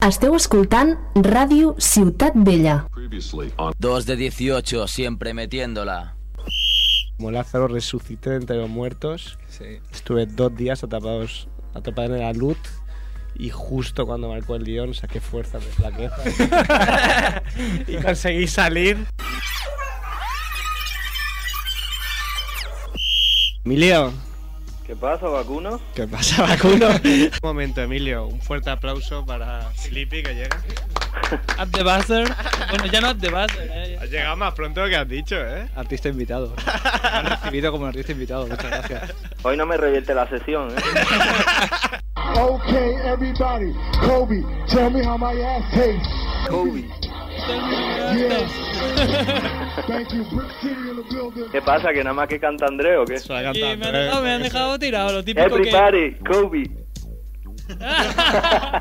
Esteu escoltant Ràdio Ciutat Vella. Dos de 18, siempre metiéndola. Como Lázaro resucité entre los muertos, Sí. estuve dos días atrapados, atrapado en la luz y justo cuando marcó el guion saqué fuerzas de flaqueza y conseguí salir. Emilio, ¿Qué pasa, vacuno? ¿qué pasa, vacuno? Un momento, Emilio, un fuerte aplauso para Filippi que llega. At the buzzer. Bueno, ya no at the buzzer. Eh. Has llegado más pronto de lo que has dicho, ¿eh? Artista invitado. Me han recibido como un artista invitado, muchas gracias. Hoy no me revierte la sesión, ¿eh? Okay, everybody. Kobe, tell me how my ass tastes. Kobe. ¿Qué pasa? ¿Que nada más que canta André o qué? Se Y me han dejado, me han dejado tirado, lo típico que... Everybody, Kobe.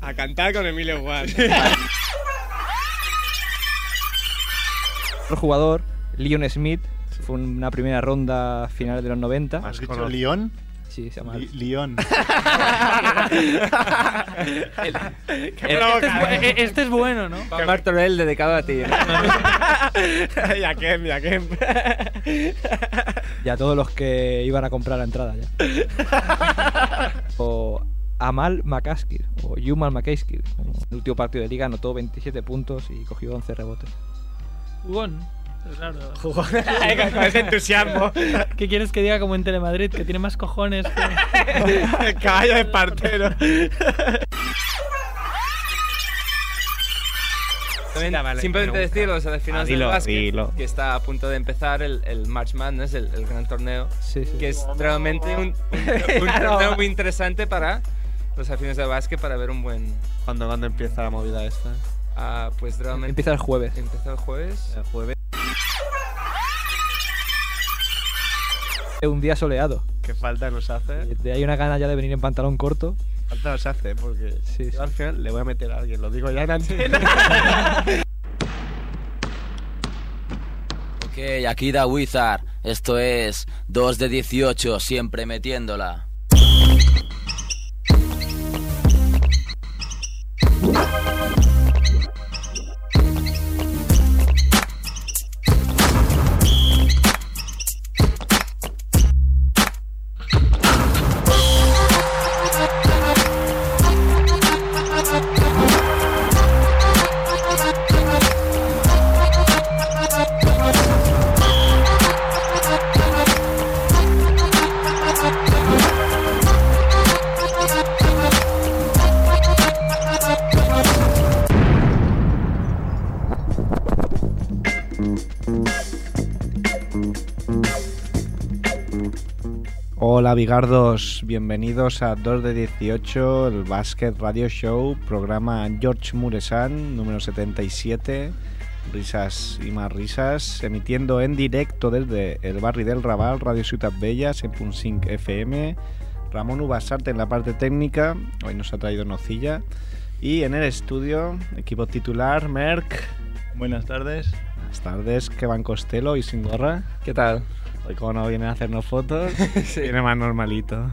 A cantar con Emilio Juan. Otro jugador, Leon Smith, fue una primera ronda finales de los 90. ¿Has dicho conocido. León? Sí, se llama. Li- León. este, es, bu- eh, este es bueno, ¿no? Martorell dedicado a ti. ya Kem, ya Kem. y a todos los que iban a comprar la entrada ya. o Amal McCaskill, o Yumal McCaskill. El último partido de liga anotó 27 puntos y cogió 11 rebotes. Jugón. Claro. con ese entusiasmo. ¿Qué quieres que diga como en Telemadrid? Que tiene más cojones que... El caballo de partero. También, Ya, vale, simplemente decirlo, o sea, al final Ah, del dilo, básquet, dilo. que está a punto de empezar el, el March Madness, el, el gran torneo, Sí, sí. que es realmente un, un- un torneo muy interesante para los aficionados del básquet para ver un buen... ¿Cuándo, ¿Cuándo empieza la movida esta? ah, pues realmente... Empieza el jueves. Empieza el jueves. El jueves. Un día soleado. ¿Qué falta nos hace? De ahí una gana ya de venir en pantalón corto. Falta nos hace, porque sí. al final le voy a meter a alguien, lo digo ya en antena. Ok, aquí da Wizard. Esto es 2 de 18, siempre metiéndola. Bigardos, bienvenidos a 2 de 18, el Basket Radio Show, programa George Muresan, número 77, risas y más risas, emitiendo en directo desde el barrio del Raval, Radio Ciutat Bella, 100.5 FM, Ramón Ubasarte en la parte técnica, hoy nos ha traído Nocilla, y en el estudio, equipo titular, Merck, Buenas tardes. buenas tardes, Kevin Costello y sin gorra. ¿Qué tal? Hoy como no viene a hacernos fotos, Sí. viene más normalito.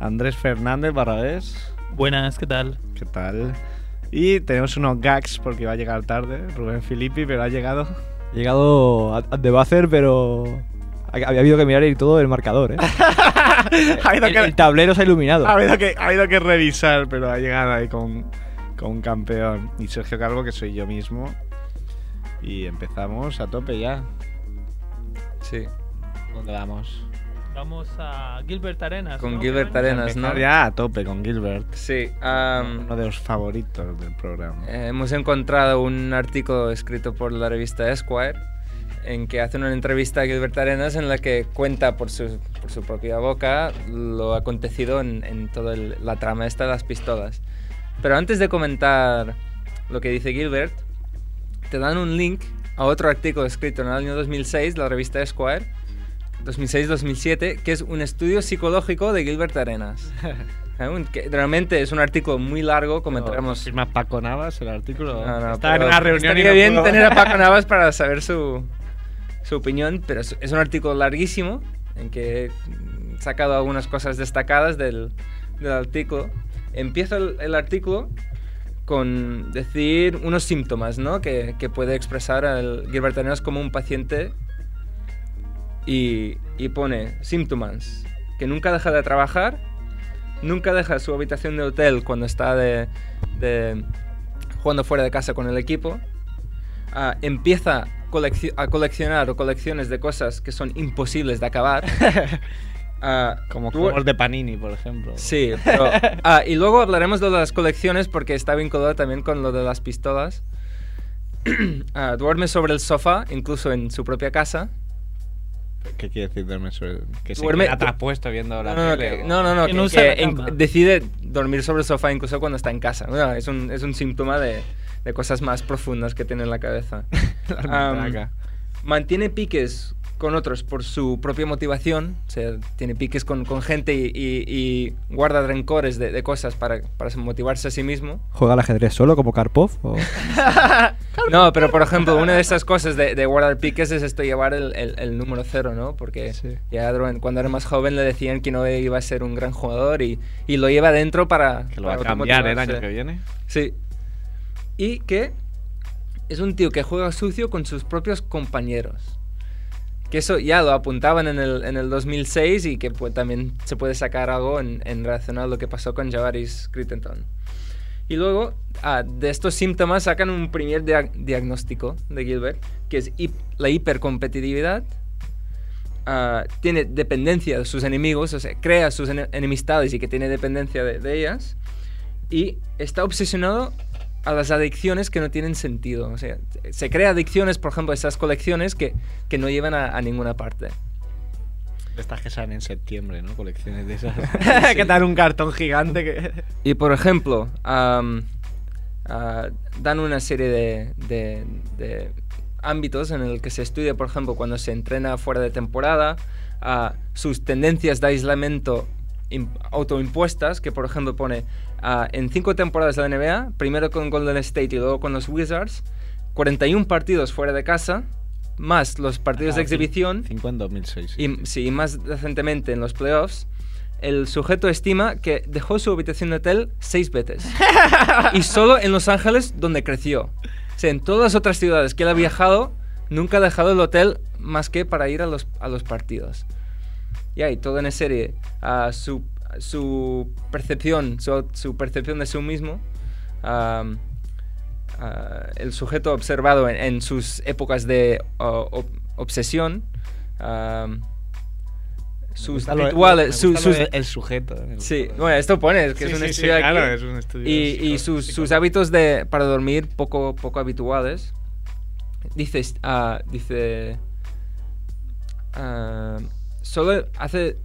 Andrés Fernández Barrabés, Buenas, ¿qué tal? ¿qué tal? Y tenemos unos gags porque va a llegar tarde, Rubén Filippi, pero ha llegado. He llegado a, a The Buzzer, pero ha- había habido que mirar y todo el marcador, ¿eh? ha, habido el, que, el tablero se ha iluminado. ha habido que, ha habido que revisar, pero ha llegado ahí con, con un campeón. Y Sergio Calvo, que soy yo mismo. Y empezamos a tope ya. Sí. ¿Dónde vamos? Vamos a Gilbert Arenas. Con ¿no? Gilbert? Arenas, ¿no? Ya a tope con Gilbert. Sí. am, Uno de los favoritos del programa. Eh, hemos encontrado un artículo escrito por la revista Esquire en que hace una entrevista a Gilbert Arenas en la que cuenta por su, por su propia boca lo acontecido en, en toda el- la trama esta de las pistolas. Pero antes de comentar lo que dice Gilbert, te dan un link a otro artículo escrito en el año 2006 de la revista Esquire, 2006-2007, que es un estudio psicológico de Gilbert Arenas. Que realmente es un artículo muy largo, comentaremos... ¿Firma Paco Navas el artículo? No, no, Estaba en una reunión y no bien tener a Paco Navas para saber su, su opinión, pero es, es un artículo larguísimo en que he sacado algunas cosas destacadas del, del artículo. Empiezo el, el artículo con decir unos síntomas, ¿no? Que, que puede expresar al Gilbert Arenas como un paciente y, y pone síntomas que nunca deja de trabajar, nunca deja su habitación de hotel cuando está de, de- jugando fuera de casa con el equipo, ah, empieza colecci- a coleccionar o colecciones de cosas que son imposibles de acabar. Ah, Como juegos de Panini, por ejemplo. Sí, pero... ah, y luego hablaremos de las colecciones porque está vinculado también con lo de las pistolas. Ah, duerme sobre el sofá, incluso en su propia casa. ¿Qué quiere decir dormir sobre Que se Duerme- queda traspuesto viendo la No, no, tele no, no, no, Que que decide dormir sobre el sofá incluso cuando está en casa. Es, un, es un síntoma de, de cosas más profundas que tiene en la cabeza. La mantiene piques con otros por su propia motivación, o sea, tiene piques con, con gente y, y- y guarda rencores de, de cosas para, para motivarse a sí mismo. ¿Juega al ajedrez solo como Karpov? o- No, pero por ejemplo, una de esas cosas de, de guardar piques es esto, llevar el, el- el número cero, ¿no? Porque Sí. ya cuando era más joven le decían que no iba a ser un gran jugador y, y lo lleva dentro para... Que lo va a cambiar el año que viene. Sí. Y que es un tío que juega sucio con sus propios compañeros. Que eso ya lo apuntaban en el, en el 2006 y que pues, también se puede sacar algo en, en relación a lo que pasó con Javaris Crittenton. Y luego, ah, de estos síntomas sacan un primer dia- diagnóstico de Gilbert, que es hip- la hipercompetitividad. Ah, tiene dependencia de sus enemigos, o sea, crea sus ene- enemistades y que tiene dependencia de, de ellas. Y está obsesionado a las adicciones que no tienen sentido. O sea, se crea adicciones, por ejemplo, esas colecciones que, que no llevan a, a ninguna parte. Estas que salen en septiembre, ¿no? Colecciones de esas. que dan un cartón gigante que... Y por ejemplo, ah, dan una serie de, de- de ámbitos en el que se estudia, por ejemplo, cuando se entrena fuera de temporada, ah, sus tendencias de aislamiento im- autoimpuestas, que por ejemplo pone ah, en cinco temporadas de la NBA, primero con Golden State y luego con los Wizards, 41 partidos fuera de casa, más los partidos de Ah, sí. exhibición, 5 en 2006. sí. y, sí, y más recientemente en los playoffs, el sujeto estima que dejó su habitación de hotel seis veces. y solo en Los Ángeles, donde creció. O sea, en todas las otras ciudades que él ha viajado, nunca ha dejado el hotel más que para ir a los, a los partidos. Y ahí, todo en serie, a su, su percepción, su, su percepción de sí mismo, ah, el sujeto observado en, en sus épocas de o- ob- obsesión, Me sus rituales, su- sus- de- el sujeto. Me Sí, bueno, esto pone, que Sí, es un sí, sí, claro, es un estudio Y, y sus, sus hábitos de, para dormir poco, poco habituales. Dice, ah, dice, ah, solo hace,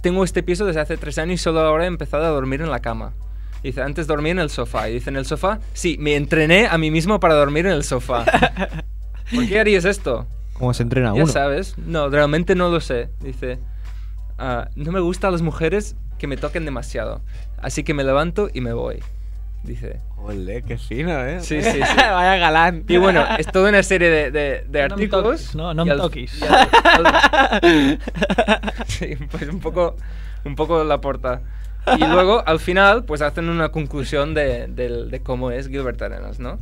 tengo este piso desde hace tres años y solo ahora he empezado a dormir en la cama. Dice, antes dormía en el sofá. Y dice, ¿en el sofá? Sí, me entrené a mí mismo para dormir en el sofá. ¿Por qué harías esto? ¿Cómo se entrena Ya uno? sabes. No, realmente no lo sé. Dice, "Ah, no me gustan las mujeres que me toquen demasiado. Así que me levanto y me voy. Dice. Ole, qué fino, ¿eh? Sí, sí, sí. Vaya galán. Y bueno, es toda una serie de, de- de No artículos. no, no me toques. sí, pues un poco, un poco la porta. Y luego, al final, pues hacen una conclusión de, del- de cómo es Gilbert Arenas, ¿no?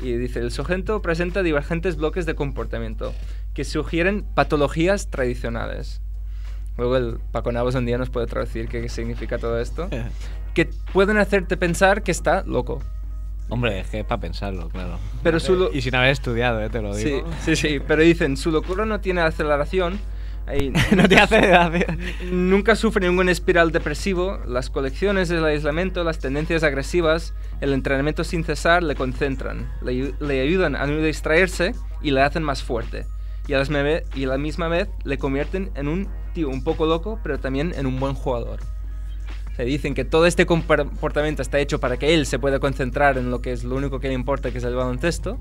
Y dice, el sujeto presenta divergentes bloques de comportamiento que sugieren patologías tradicionales. Luego el Paco Navos un día nos puede traducir qué significa todo esto. Que pueden hacerte pensar que está loco. Hombre, es que es para pensarlo, claro. Pero su Y sin haber estudiado, ¿eh? Te lo Sí, digo. sí, sí, pero dicen, su locura no tiene aceleración. ahí no te hace. Nunca sufre ningún espiral depresivo. Las colecciones, el aislamiento, las tendencias agresivas, el entrenamiento sin cesar le concentran, le, le ayudan a no distraerse y le hacen más fuerte. Y a, las y a la misma vez le convierten en un tío un poco loco, pero también en un buen jugador. Dicen que todo este comportamiento está hecho para que él se pueda concentrar en lo que es lo único que le importa, que es el baloncesto.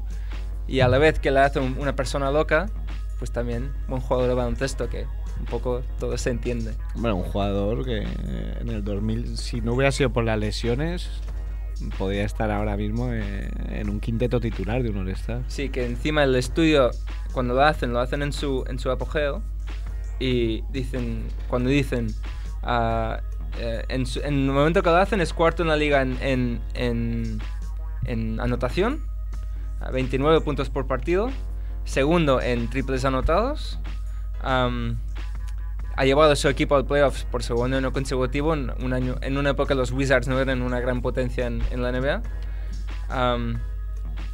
Y a la vez que le hace un- una persona loca, pues también buen jugador de baloncesto, que un poco todo se entiende. Bueno, un jugador que eh, en el 2000, si no hubiera sido por las lesiones, podría estar ahora mismo eh, en un quinteto titular de un All-Star. Sí, que encima el estudio, cuando lo hacen, lo hacen en su, en su apogeo. Y dicen, cuando dicen, ah, eh, en, en el momento que lo hacen es cuarto en la liga en, en, en, en anotación, a 29 puntos por partido. Segundo en triples anotados. Ha llevado a su equipo al playoffs por segundo año consecutivo. En, un año, en una época los Wizards no eran una gran potencia en, en la NBA.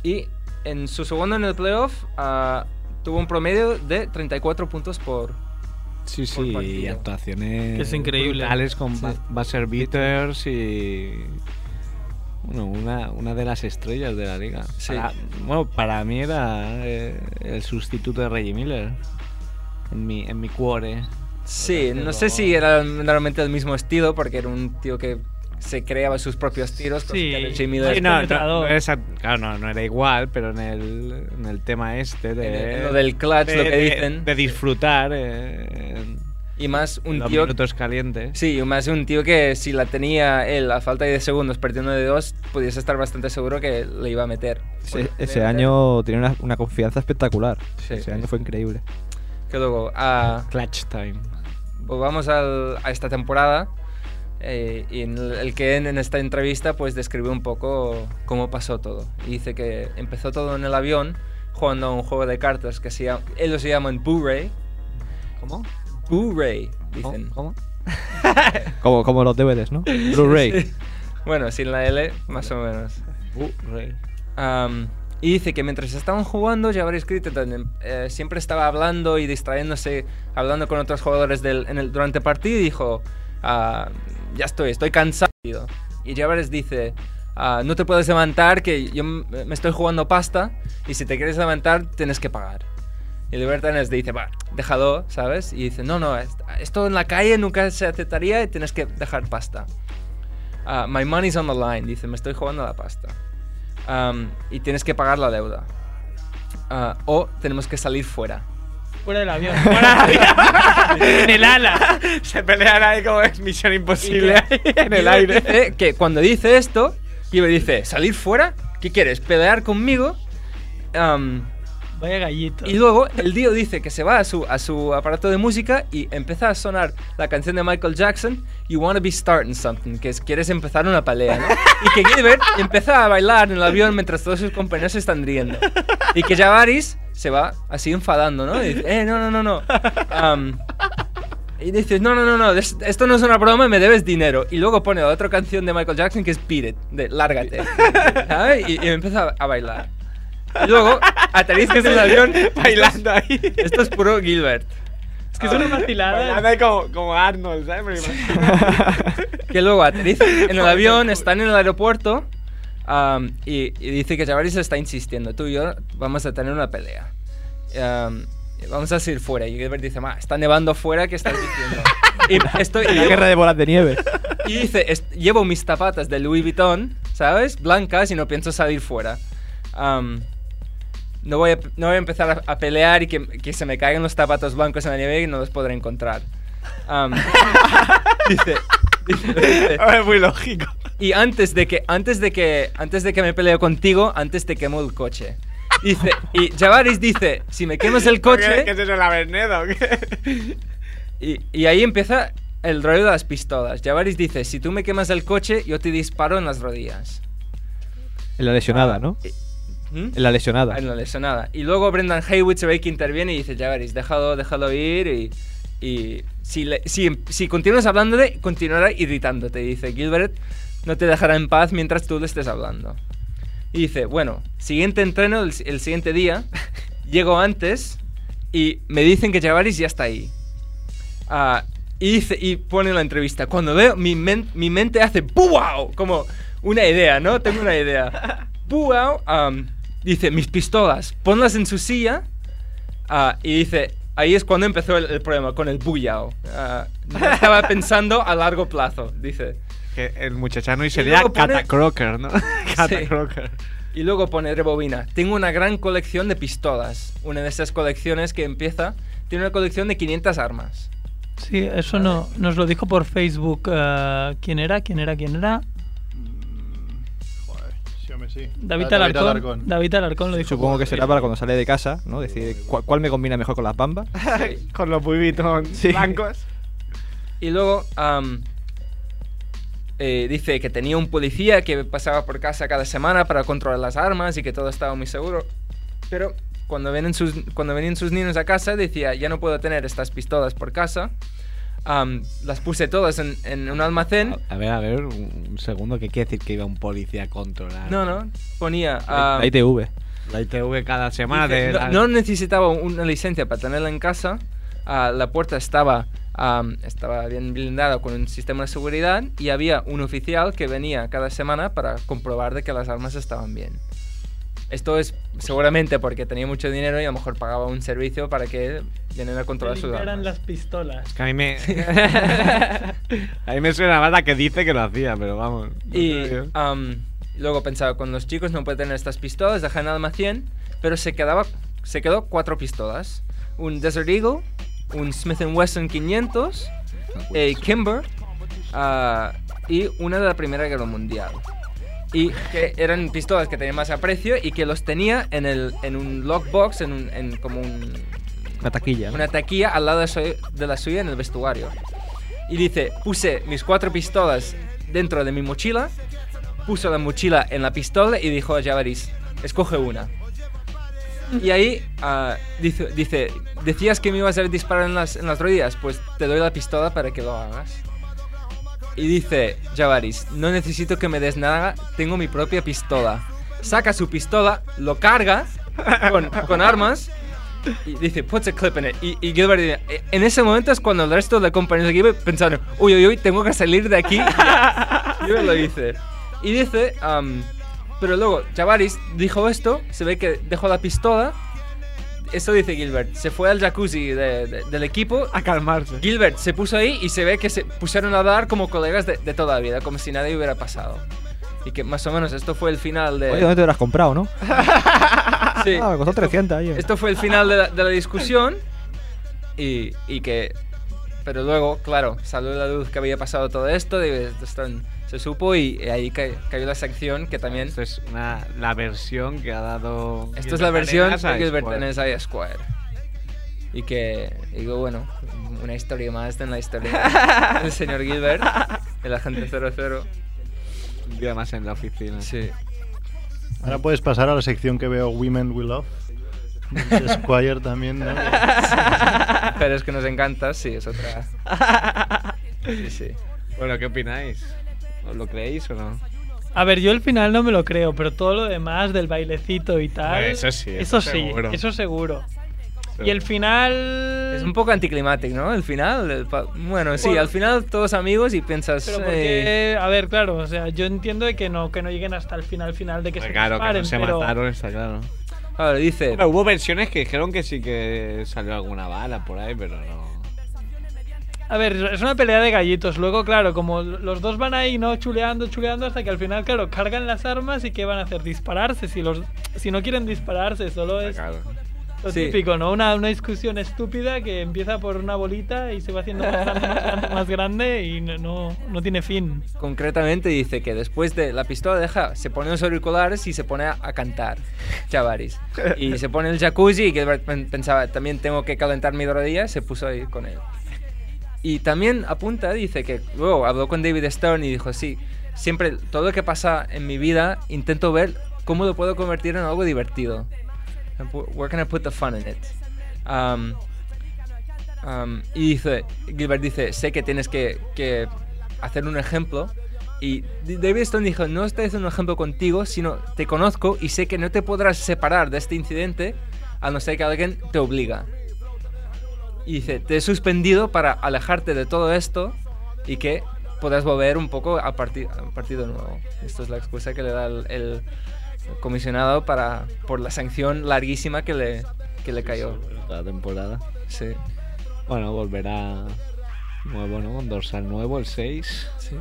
Y en su segundo año de playoff ah, tuvo un promedio de 34 puntos por, Sí, sí, y actuaciones Que es increíble. brutales con Sí. buzzer beaters y bueno, una, una de las estrellas de la liga. Sí. Para- bueno, para mí era eh, el sustituto de Reggie Miller en mi en mi cuore. Sí, no sé si era realmente el mismo estilo, porque era un tío que se creaba sus propios tiros. Sí. Miller- Sí, no, no, penetrador. no es a- claro, no, no era igual, pero en el, en el tema este de, En el- en lo del clutch, de- lo que de- dicen. de disfrutar eh, Y más un los tío... minutos calientes. Sí, y más un tío que si la tenía él a falta de 10 segundos perdiendo de 2, pudiese estar bastante seguro que le iba a meter. Ese, año tenía una, una confianza espectacular. Sí, ese sí. año fue increíble. Que luego, ah, Clutch time. volvamos al- a esta temporada. Eh, y en el, el que en, en esta entrevista pues describió un poco cómo pasó todo. Y dice que empezó todo en el avión jugando a un juego de cartas que se llama, ellos se llaman Blu-ray. ¿Cómo? Blu-ray, dicen. ¿Cómo? Como, como los DVDs, ¿no? Blu-ray. Sí. Bueno, sin la L, más o menos. Blu-ray. Am, y dice que mientras estaban jugando, Javaris Crittenton eh, siempre estaba hablando y distrayéndose, hablando con otros jugadores del, en el, durante el partido y dijo, ah, ya estoy, estoy cansado. Y Javaris dice, ah, no te puedes levantar, que yo me estoy jugando pasta y si te quieres levantar tienes que pagar. Y Libertanes dice, va, déjalo, ¿sabes? Y dice, no, no, est- esto en la calle nunca se aceptaría y tienes que dejar pasta. Ah, my money's on the line, dice, me estoy jugando la pasta. Am, y tienes que pagar la deuda. Ah, o tenemos que salir fuera. Fuera del avión. Fuera del avión. en el ala. Se pelean ahí como es misión imposible en el Gilbert aire. dice que cuando dice esto, Gilbert dice, ¿salir fuera? ¿Qué quieres? ¿Pelear conmigo? Am, Vaya gallito. y luego el tío dice que se va a su, a su aparato de música y empieza a sonar la canción de Michael Jackson, You Wanna Be Starting Something, que es quieres empezar una pelea, ¿no? Y que Gilbert empieza a bailar en el avión mientras todos sus compañeros se están riendo. Y que Javaris se va así enfadando, ¿no? Y dice, eh, no, no, no, no. Am, y dices, no, no, no, no, es- esto no es una broma, me debes dinero. Y luego pone otra canción de Michael Jackson que es Beat It, de Lárgate. ¿sabes? Y, y empieza a bailar. Y luego aterrizas en el avión. Bailando ahí. Esto es puro Gilbert. Es que es una vacilada. Bailando ahí como, como Arnold, ¿sabes? Que luego aterriza en el avión, están en el aeropuerto am, y, y dice que Javaris está insistiendo. Tú y yo vamos a tener una pelea. Am, vamos a salir fuera. Y Gilbert dice, ma, está nevando fuera, ¿qué estás diciendo? y estoy, La guerra de bolas de nieve. Y dice, "Est- llevo mis zapatas de Louis Vuitton, ¿sabes? Blancas y no pienso salir fuera. Am, no, voy a, no voy a empezar a, a pelear y que, que se me caigan los zapatos blancos en la nieve y no los podré encontrar. Dice, dice- dice, Es muy lógico. Y antes de que antes de que antes de que me pelee contigo, antes te quemo el coche. Dice, y Javaris dice, si me quemas el ¿Qué, coche, ¿Qué es eso, la Bernedo? o qué? y, y ahí empieza el rollo de las pistolas. Javaris dice, si tú me quemas el coche, yo te disparo en las rodillas. En la lesionada, ¿no? ¿Mm? En la lesionada. En la lesionada. Y luego Brendan Haywood se ve que interviene y dice, Javaris, déjalo, déjalo ir y... y si, le- si, si continúas hablándole, continuará irritándote. Dice, Gilbert no te dejará en paz mientras tú le estés hablando. Y dice, bueno, siguiente entreno, el, el siguiente día, llego antes y me dicen que Javaris ya está ahí. Ah, y, dice, y pone la entrevista, cuando veo, mi, men- mi mente hace ¡Wow! Como una idea, ¿no? Tengo una idea. ¡Wow! am, dice, mis pistolas, ponlas en su silla. ah, y dice, ahí es cuando empezó el, el problema con el buyao. Ah, estaba pensando a largo plazo, dice. Que el muchachano y Y sería luego pone- Cata Crocker, ¿no? Cata Sí. Crocker. Y luego pone rebobina. Tengo una gran colección de pistolas. Una de esas colecciones que empieza. Tiene una colección de 500 armas. Sí, eso no, nos lo dijo por Facebook. eh, ¿Quién era? ¿Quién era? ¿Quién era? Joder, sí, hombre, sí. David Ah, Alarcón. David Alarcón lo dijo. Supongo que será para cuando sale de casa, ¿no? Decir cuál, cuál me combina mejor con las bambas. Con los Sí. blancos. Y luego, eh, dice que tenía un policía que pasaba por casa cada semana para controlar las armas y que todo estaba muy seguro. Pero cuando venían sus, cuando venían sus niños a casa decía, ya no puedo tener estas pistolas por casa. Las puse todas en, en un almacén. A ver, a ver, un un segundo, ¿qué quiere decir que iba un policía a controlar? No, no, ponía... La, ah, la ITV. La ITV cada semana Dice, de... no, la- no necesitaba una licencia para tenerla en casa. ah, la puerta estaba, estaba bien blindada con un sistema de seguridad y había un oficial que venía cada semana para comprobar de que las armas estaban bien. Esto es seguramente porque tenía mucho dinero y a lo mejor pagaba un servicio para que vienen a controlar sus Eran armas. las pistolas. Que a mí me... a mí me suena más la que dice que lo hacía, pero vamos. Y luego pensaba, con los chicos no puede tener estas pistolas, dejan en el almacén, pero se, quedaba, se quedó cuatro pistolas. Un Desert Eagle, un Smith Wesson 500, a Kimber ah, y una de la Primera Guerra Mundial. Y que eran pistolas que tenían más aprecio y que los tenía en, el, en un lockbox, en, un, en como un, Una taquilla. ¿no? una taquilla al lado de, su- de la suya en el vestuario. Y dice, puse mis cuatro pistolas dentro de mi mochila, puso la mochila en la pistola y dijo, ya veréis, escoge una. Y ahí ah, dice, dice, decías que me ibas a disparar en las, en las rodillas, pues te doy la pistola para que lo hagas. Y dice, Javaris, no necesito que me des nada, tengo mi propia pistola. Saca su pistola, lo carga con, con armas y dice, puts a clip in it. Y, y Gilbert dice, "Eh, en ese momento es cuando el resto de compañeros de Gilbert pensaron, uy, uy, uy, tengo que salir de aquí. Y Gilbert lo dice. Y dice, am, pero luego Javaris dijo esto, se ve que dejó la pistola. Esto dice Gilbert, se fue al jacuzzi de- de- del equipo A calmarse. Gilbert se puso ahí y se ve que se pusieron a dar como colegas de, de toda la vida, como si nadie hubiera pasado. Y que más o menos esto fue el final de... Oye, ¿dónde te has comprado, no? Sí, Ah, me costó esto- 300 ahí. Esto fue el final de la, de la discusión y, y que... Pero luego, claro, salió la luz que había pasado todo esto, de- esto se supo y ahí ca- cayó la sección que también... Esto es una, la versión que ha dado. Esto es la versión de Gilbert Arenas Square. Y que, digo, bueno, una historia más en la historia del señor Gilbert, el agente 00. Un día más en la oficina. Sí. Ahora puedes pasar a la sección que veo Women We Love. Squire también, ¿no? Pero es que nos encanta, sí, es otra. Sí, sí. Bueno, ¿qué opináis? ¿Os lo creéis o no? A ver, yo el final no me lo creo, pero todo lo demás del bailecito y tal. Eso sí, Eso, eso sí, seguro. eso seguro. Y el final. Es un poco anticlimático, ¿no? El final. el pa- bueno, sí, Bueno. al final todos amigos y piensas. Pero eh, porque, a ver, claro, o sea, yo entiendo de que no, que no lleguen hasta el final final de que se claro, que disparen, no se pero mataron, está claro. Claro, dice. Pero hubo versiones que dijeron que sí que salió alguna bala por ahí, pero no. A ver, es una pelea de gallitos. Luego, claro, como los dos van ahí, no chuleando, chuleando hasta que al final, claro, cargan las armas y qué van a hacer, dispararse. Si los, si no quieren dispararse, solo es lo Sí. típico, ¿no? Una, una discusión estúpida que empieza por una bolita y se va haciendo más grande, más grande, más grande y no, no, tiene fin. Concretamente dice que después de la pistola deja, se pone los auriculares y se pone a, a cantar, Chavaris. Y se pone el jacuzzi y Gilbert pen- pensaba, también tengo que calentar mi rodilla, se puso ahí con él. Y también apunta, dice que luego habló con David Stern y dijo, sí, siempre todo lo que pasa en mi vida intento ver cómo lo puedo convertir en algo divertido. Where can I put the fun in it? Um, um, y dice, Gilbert dice, sé que tienes que, que hacer un ejemplo. Y David Stone dijo, no estoy haciendo un ejemplo contigo, sino te conozco y sé que no te podrás separar de este incidente a no ser que alguien te obliga. Y dice, te he suspendido para alejarte de todo esto y que podrás volver un poco a partir, a partir de nuevo. Esto es la excusa que le da el, el comisionado para, por la sanción larguísima que le, que le cayó. La temporada. Sí, Bueno, volverá nuevo, ¿no? Un dorsal nuevo, el 6. sí.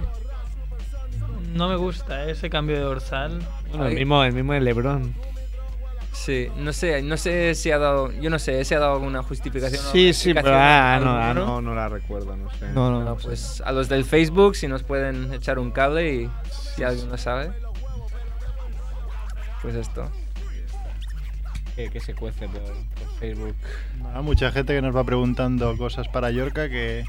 No me gusta ese cambio de dorsal. Bueno, el mismo, el mismo de Lebron. Sí, no sé, no sé si ha dado, yo no sé si ha dado alguna justificación. o Sí, sí, pero ah, no, ah, no, no la recuerdo, no sé. No, no, Bueno, no. pues a los del Facebook, si nos pueden echar un cable y si alguien lo sabe. Pues esto. Que, que se cuece por, por Facebook. Hay mucha gente que nos va preguntando cosas para Yorka que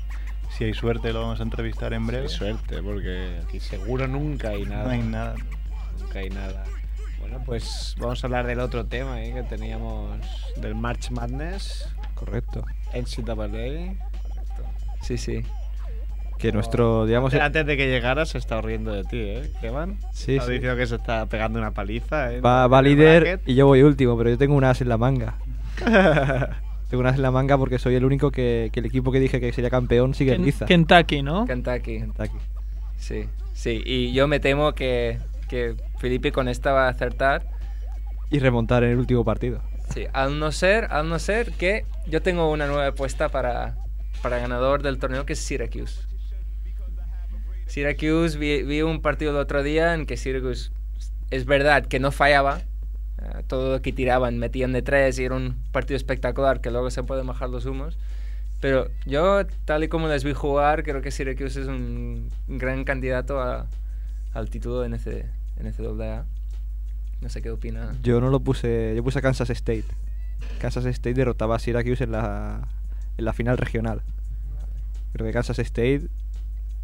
Si hay suerte lo vamos a entrevistar en breve. Qué suerte, porque aquí seguro nunca hay nada. No hay nada. Nunca hay nada. Bueno, pues vamos a hablar del otro tema ¿eh? que teníamos del March Madness, Correcto. NCAA. Sí, sí. Que nuestro, digamos... Antes, de que llegaras se está riendo de ti, ¿eh? Kevin? Sí, Está sí. diciendo que se está pegando una paliza, ¿eh? Va, va líder bracket. y yo voy último, pero yo tengo un as en la manga. tengo un as en la manga porque soy el único que, que el equipo que dije que sería campeón sigue en Ken- liza. Kentucky, ¿no? Kentucky. Kentucky. Sí, sí. Y yo me temo que, que Felipe con esta va a acertar. Y remontar en el último partido. Sí, al no ser, al no ser que yo tengo una nueva apuesta para, para ganador del torneo que es Syracuse. Syracuse, vi, vi un partido el otro día en que Syracuse es verdad que no fallaba. eh, todo lo que tiraban, metían de tres y era un partido espectacular que luego se pueden bajar los humos. Pero yo, tal y como les vi jugar, creo que Syracuse es un gran candidato a- al título de NC, NCAA. No sé qué opina. Yo no lo puse, yo puse a Kansas State. Kansas State derrotaba a Syracuse en la, en la final regional. Creo que Kansas State,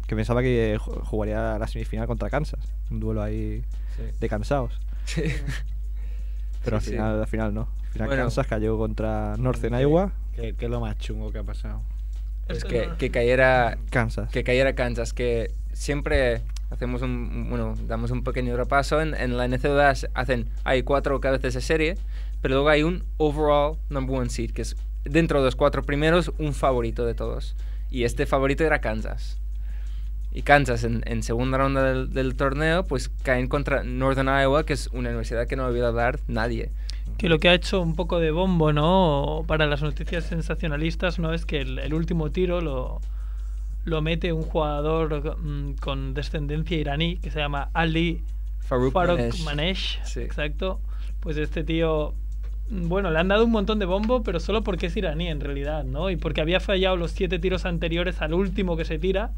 que pensaba que ju- jugaría la semifinal contra Kansas. Un duelo ahí Sí. de cansados. Sí. Pero Sí, al sí. final, al final no. Al final Bueno. Kansas cayó contra Northern Iowa. ¿Qué, qué es lo más chungo que ha pasado? Pues que, que cayera Kansas. que cayera Kansas, que siempre hacemos un, bueno, damos un pequeño repaso. En, en la NCAA hacen, hay cuatro cabezas de serie, pero luego hay un overall number one seed, que es dentro de los cuatro primeros un favorito de todos. Y este favorito era Kansas. Y Kansas en, en segunda ronda del, del torneo, pues caen contra Northern Iowa, que es una universidad que no oído hablar nadie. Que lo que ha hecho un poco de bombo, ¿no? Para las noticias sensacionalistas, ¿no? Es que el, el último tiro lo, lo mete un jugador mm, con descendencia iraní que se llama Ali Farouk Farouk Manesh. Manesh. Sí. Exacto. Pues este tío, mm, bueno, le han dado un montón de bombo, pero solo porque es iraní en realidad, ¿no? Y porque había fallado los siete tiros anteriores al último que se tira.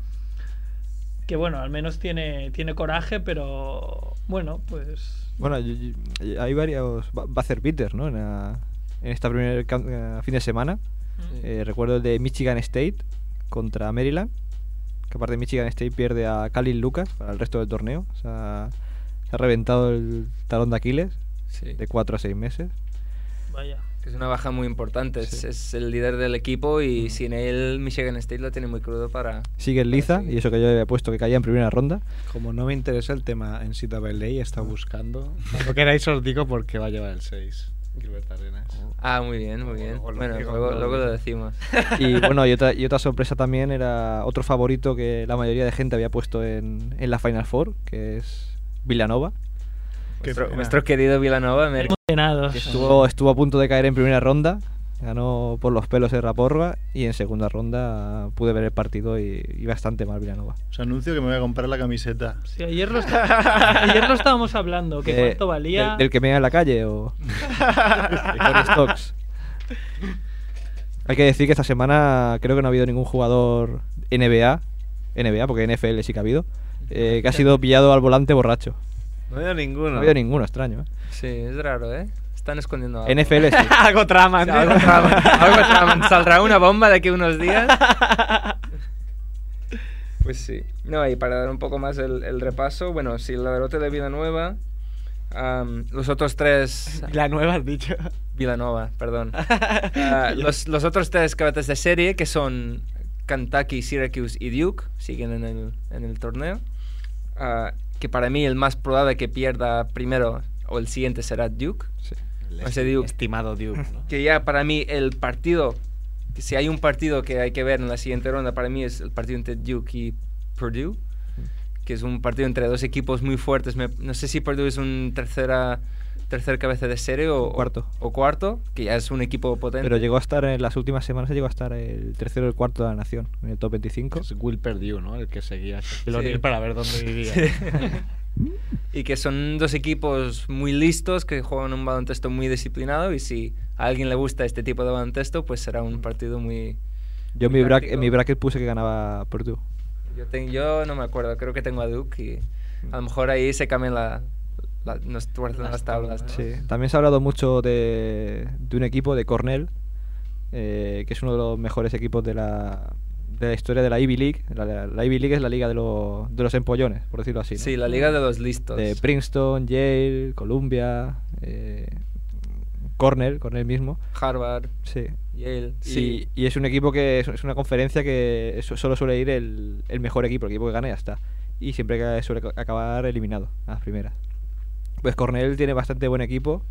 Que bueno, al menos tiene, tiene coraje, pero bueno, pues Bueno, hay varios ba- buzzer beaters, ¿no? En, la- en esta primer can- eh, fin de semana. Sí. Eh, recuerdo el de Michigan State contra Maryland. Que aparte Michigan State pierde a Khalil Lucas para el resto del torneo. O sea, se ha reventado el talón de Aquiles Sí. de 4 a 6 meses. vaya. Que es una baja muy importante. Es, Sí. es el líder del equipo y sin él Michigan State lo tiene muy crudo para... Sigue en liza, y eso que yo había puesto que caía en primera ronda. Como no me interesa el tema en NCAA, he estado buscando. Cuando queráis os digo por qué va a llevar el 6. Gilbert Arenas. Ah, muy bien, muy bien. Bueno, digo, luego, luego luego lo decimos. Y bueno, y otra, y otra sorpresa también era otro favorito que la mayoría de gente había puesto en, en la Final Four, que es Villanova. Qué Nuestro, nuestro querido Villanova, Mer- que estuvo, estuvo a punto de caer en primera ronda, ganó por los pelos de Raporva y en segunda ronda pude ver el partido y, y bastante mal Villanova. Os anuncio que me voy a comprar la camiseta. Sí, ayer, lo está- ayer lo estábamos hablando, que Eh, cuánto valía. Del, del que mea en la calle o Stocks. Hay que decir que esta semana creo que no ha habido ningún jugador NBA, NBA porque NFL sí que ha habido, eh, que ha sido pillado al volante borracho. No veo ninguno. No ha habido ninguno, extraño. ¿eh? Sí, es raro, ¿eh? Están escondiendo algo. NFL sí. Algo traman. Sí, algo traman, algo traman. ¿Saldrá una bomba de aquí a unos días? Pues sí. No, y para dar un poco más el, el repaso, bueno, si la derrota de Villanueva, am, los otros tres... La nueva has dicho. Villanova, perdón. Ah, los, los otros tres cabezas de serie, que son Kentucky, Syracuse y Duke, siguen en el, en el torneo. Ah, que para mí el más probable que pierda primero o el siguiente será Duke. Sí. El Ese Duke. Estimado Duke. ¿no? Que ya para mí el partido, que si hay un partido que hay que ver en la siguiente ronda, para mí es el partido entre Duke y Purdue. Que es un partido entre dos equipos muy fuertes. Me- no sé si Purdue es un tercera, tercer cabeza de serie o Cuarto. O, cuarto, que ya es un equipo potente. Pero llegó a estar en las últimas semanas, llegó a estar el tercero o el cuarto de la nación, en el top 25. Es Will Perdue, ¿no? El que seguía Shaquille Sí. Para ver dónde vivía. y que son dos equipos muy listos que juegan un baloncesto muy disciplinado y si a alguien le gusta este tipo de baloncesto pues será un partido muy Yo en muy mi, bracket, en mi bracket puse que ganaba Purdue. yo, ten- yo no me acuerdo creo que tengo a Duke y a lo mejor ahí se cambian la, la- nos tuercen las, tablas ¿no? Sí. También se ha hablado mucho de, de un equipo de Cornell, eh, que es uno de los mejores equipos de la, de la historia de la Ivy League. La, la- la Ivy League es la liga de, los- de los empollones, por decirlo así. ¿no? Sí, la liga de los listos. De Princeton, Yale, Columbia, eh, Cornell, Cornell mismo. Harvard, Sí. Yale. Sí. y es un equipo que es, es una conferencia que so- solo suele ir el, el mejor equipo, el equipo que gana y ya está. Y siempre que suele ca- acabar eliminado a las primeras. Pues Cornell tiene bastante buen equipo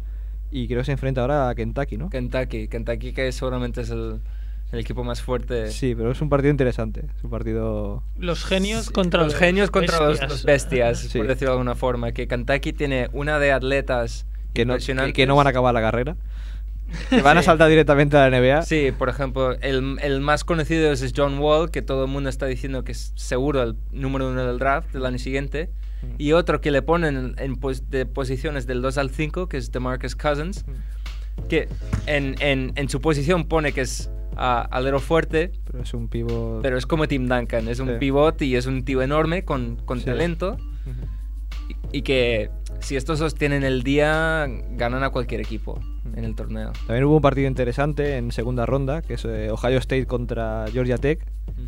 y creo que se enfrenta ahora a Kentucky, ¿no? Kentucky. Kentucky que seguramente es el, el equipo más fuerte. Sí, pero es un partido interesante. Es un partido. Los genios contra los genios contra los- bestias. los bestias, Sí. por decirlo de alguna forma. Que Kentucky tiene una de atletas Que no, que, impresionantes. que no van a acabar la carrera. Que van a Sí. saltar directamente a la NBA. Sí, por ejemplo, el, el más conocido es John Wall, que todo el mundo está diciendo que es seguro el número uno del draft del año siguiente. Mm. Y otro que le ponen en, en pos- de posiciones del 2 al 5, que es DeMarcus Cousins, Mm. que en, en, en su posición pone que es ah, alero fuerte, Pero es un pivo. pero es como Tim Duncan, es un Sí. pivot y es un tío enorme con, con Sí. talento y, y que si estos sostienen el día ganan a cualquier equipo en el torneo. También hubo un partido interesante en segunda ronda, que es eh, Ohio State contra Georgia Tech.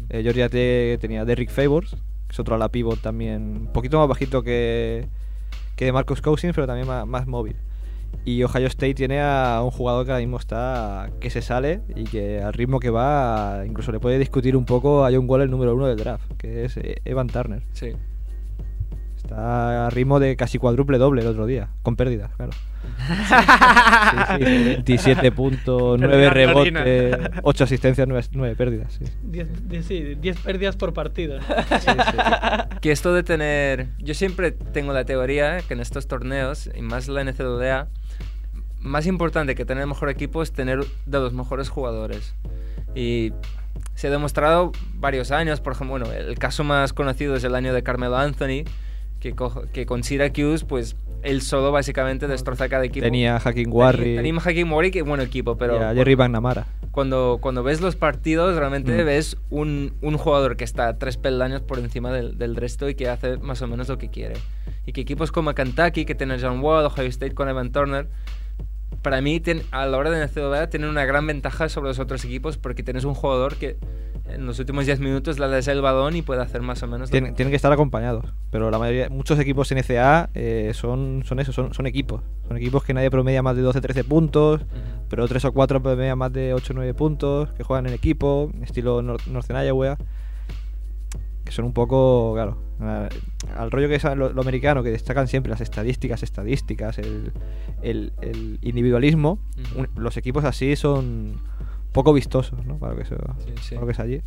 Eh, Georgia Tech tenía a Derrick Favors, que es otro ala pivot también, un poquito más bajito que, que Marcus Cousins, pero también más, más móvil. Y Ohio State tiene a un jugador que ahora mismo está que se sale y que al ritmo que va, incluso le puede discutir un poco a John Wall el número uno del draft, que es eh, Evan Turner. Sí. Está a ritmo de casi cuádruple doble el otro día, con pérdidas, claro. Sí, sí, 27 puntos, 9 Pérdida rebotes, clarina. 8 asistencias, 9, pérdidas. Sí. Diez, diez- sí, 10 pérdidas por partido. ¿no? Que esto de tener. Yo siempre tengo la teoría que en estos torneos, y más la NCAA, más importante que tener el mejor equipo es tener de los mejores jugadores. Y se ha demostrado varios años, por ejemplo, bueno, el caso más conocido es el año de Carmelo Anthony, que, con Syracuse, pues él solo básicamente destroza cada equipo. Tenía a Hakeem Warrior Tenía a Hakeem Warrior, que buen equipo, pero y a Jerry McNamara. cuando, cuando ves los partidos, realmente Mm. ves un, un jugador que está tres peldaños por encima del, del resto y que hace más o menos lo que quiere. Y que equipos como Kentucky, que tiene a John Wall, Ohio State con Evan Turner, para mí a la hora de NCAA tienen una gran ventaja sobre los otros equipos porque tienes un jugador que en los últimos 10 minutos le das el balón y puede hacer más o menos Tienen, tienen que estar acompañados, pero la mayoría, muchos equipos NCAA eh, son, son eso, son, son equipos. Son equipos que nadie promedia más de 12-13 puntos, pero 3 o 4 promedian más de 8-9 puntos, que juegan en equipo, estilo Nor- Northern Iowa, que son un poco, claro, al rollo que es lo, lo americano, que destacan siempre las estadísticas, estadísticas, el, el- el individualismo. Un- los equipos así son poco vistosos, ¿no? Para lo que, se, sí. para lo que es allí.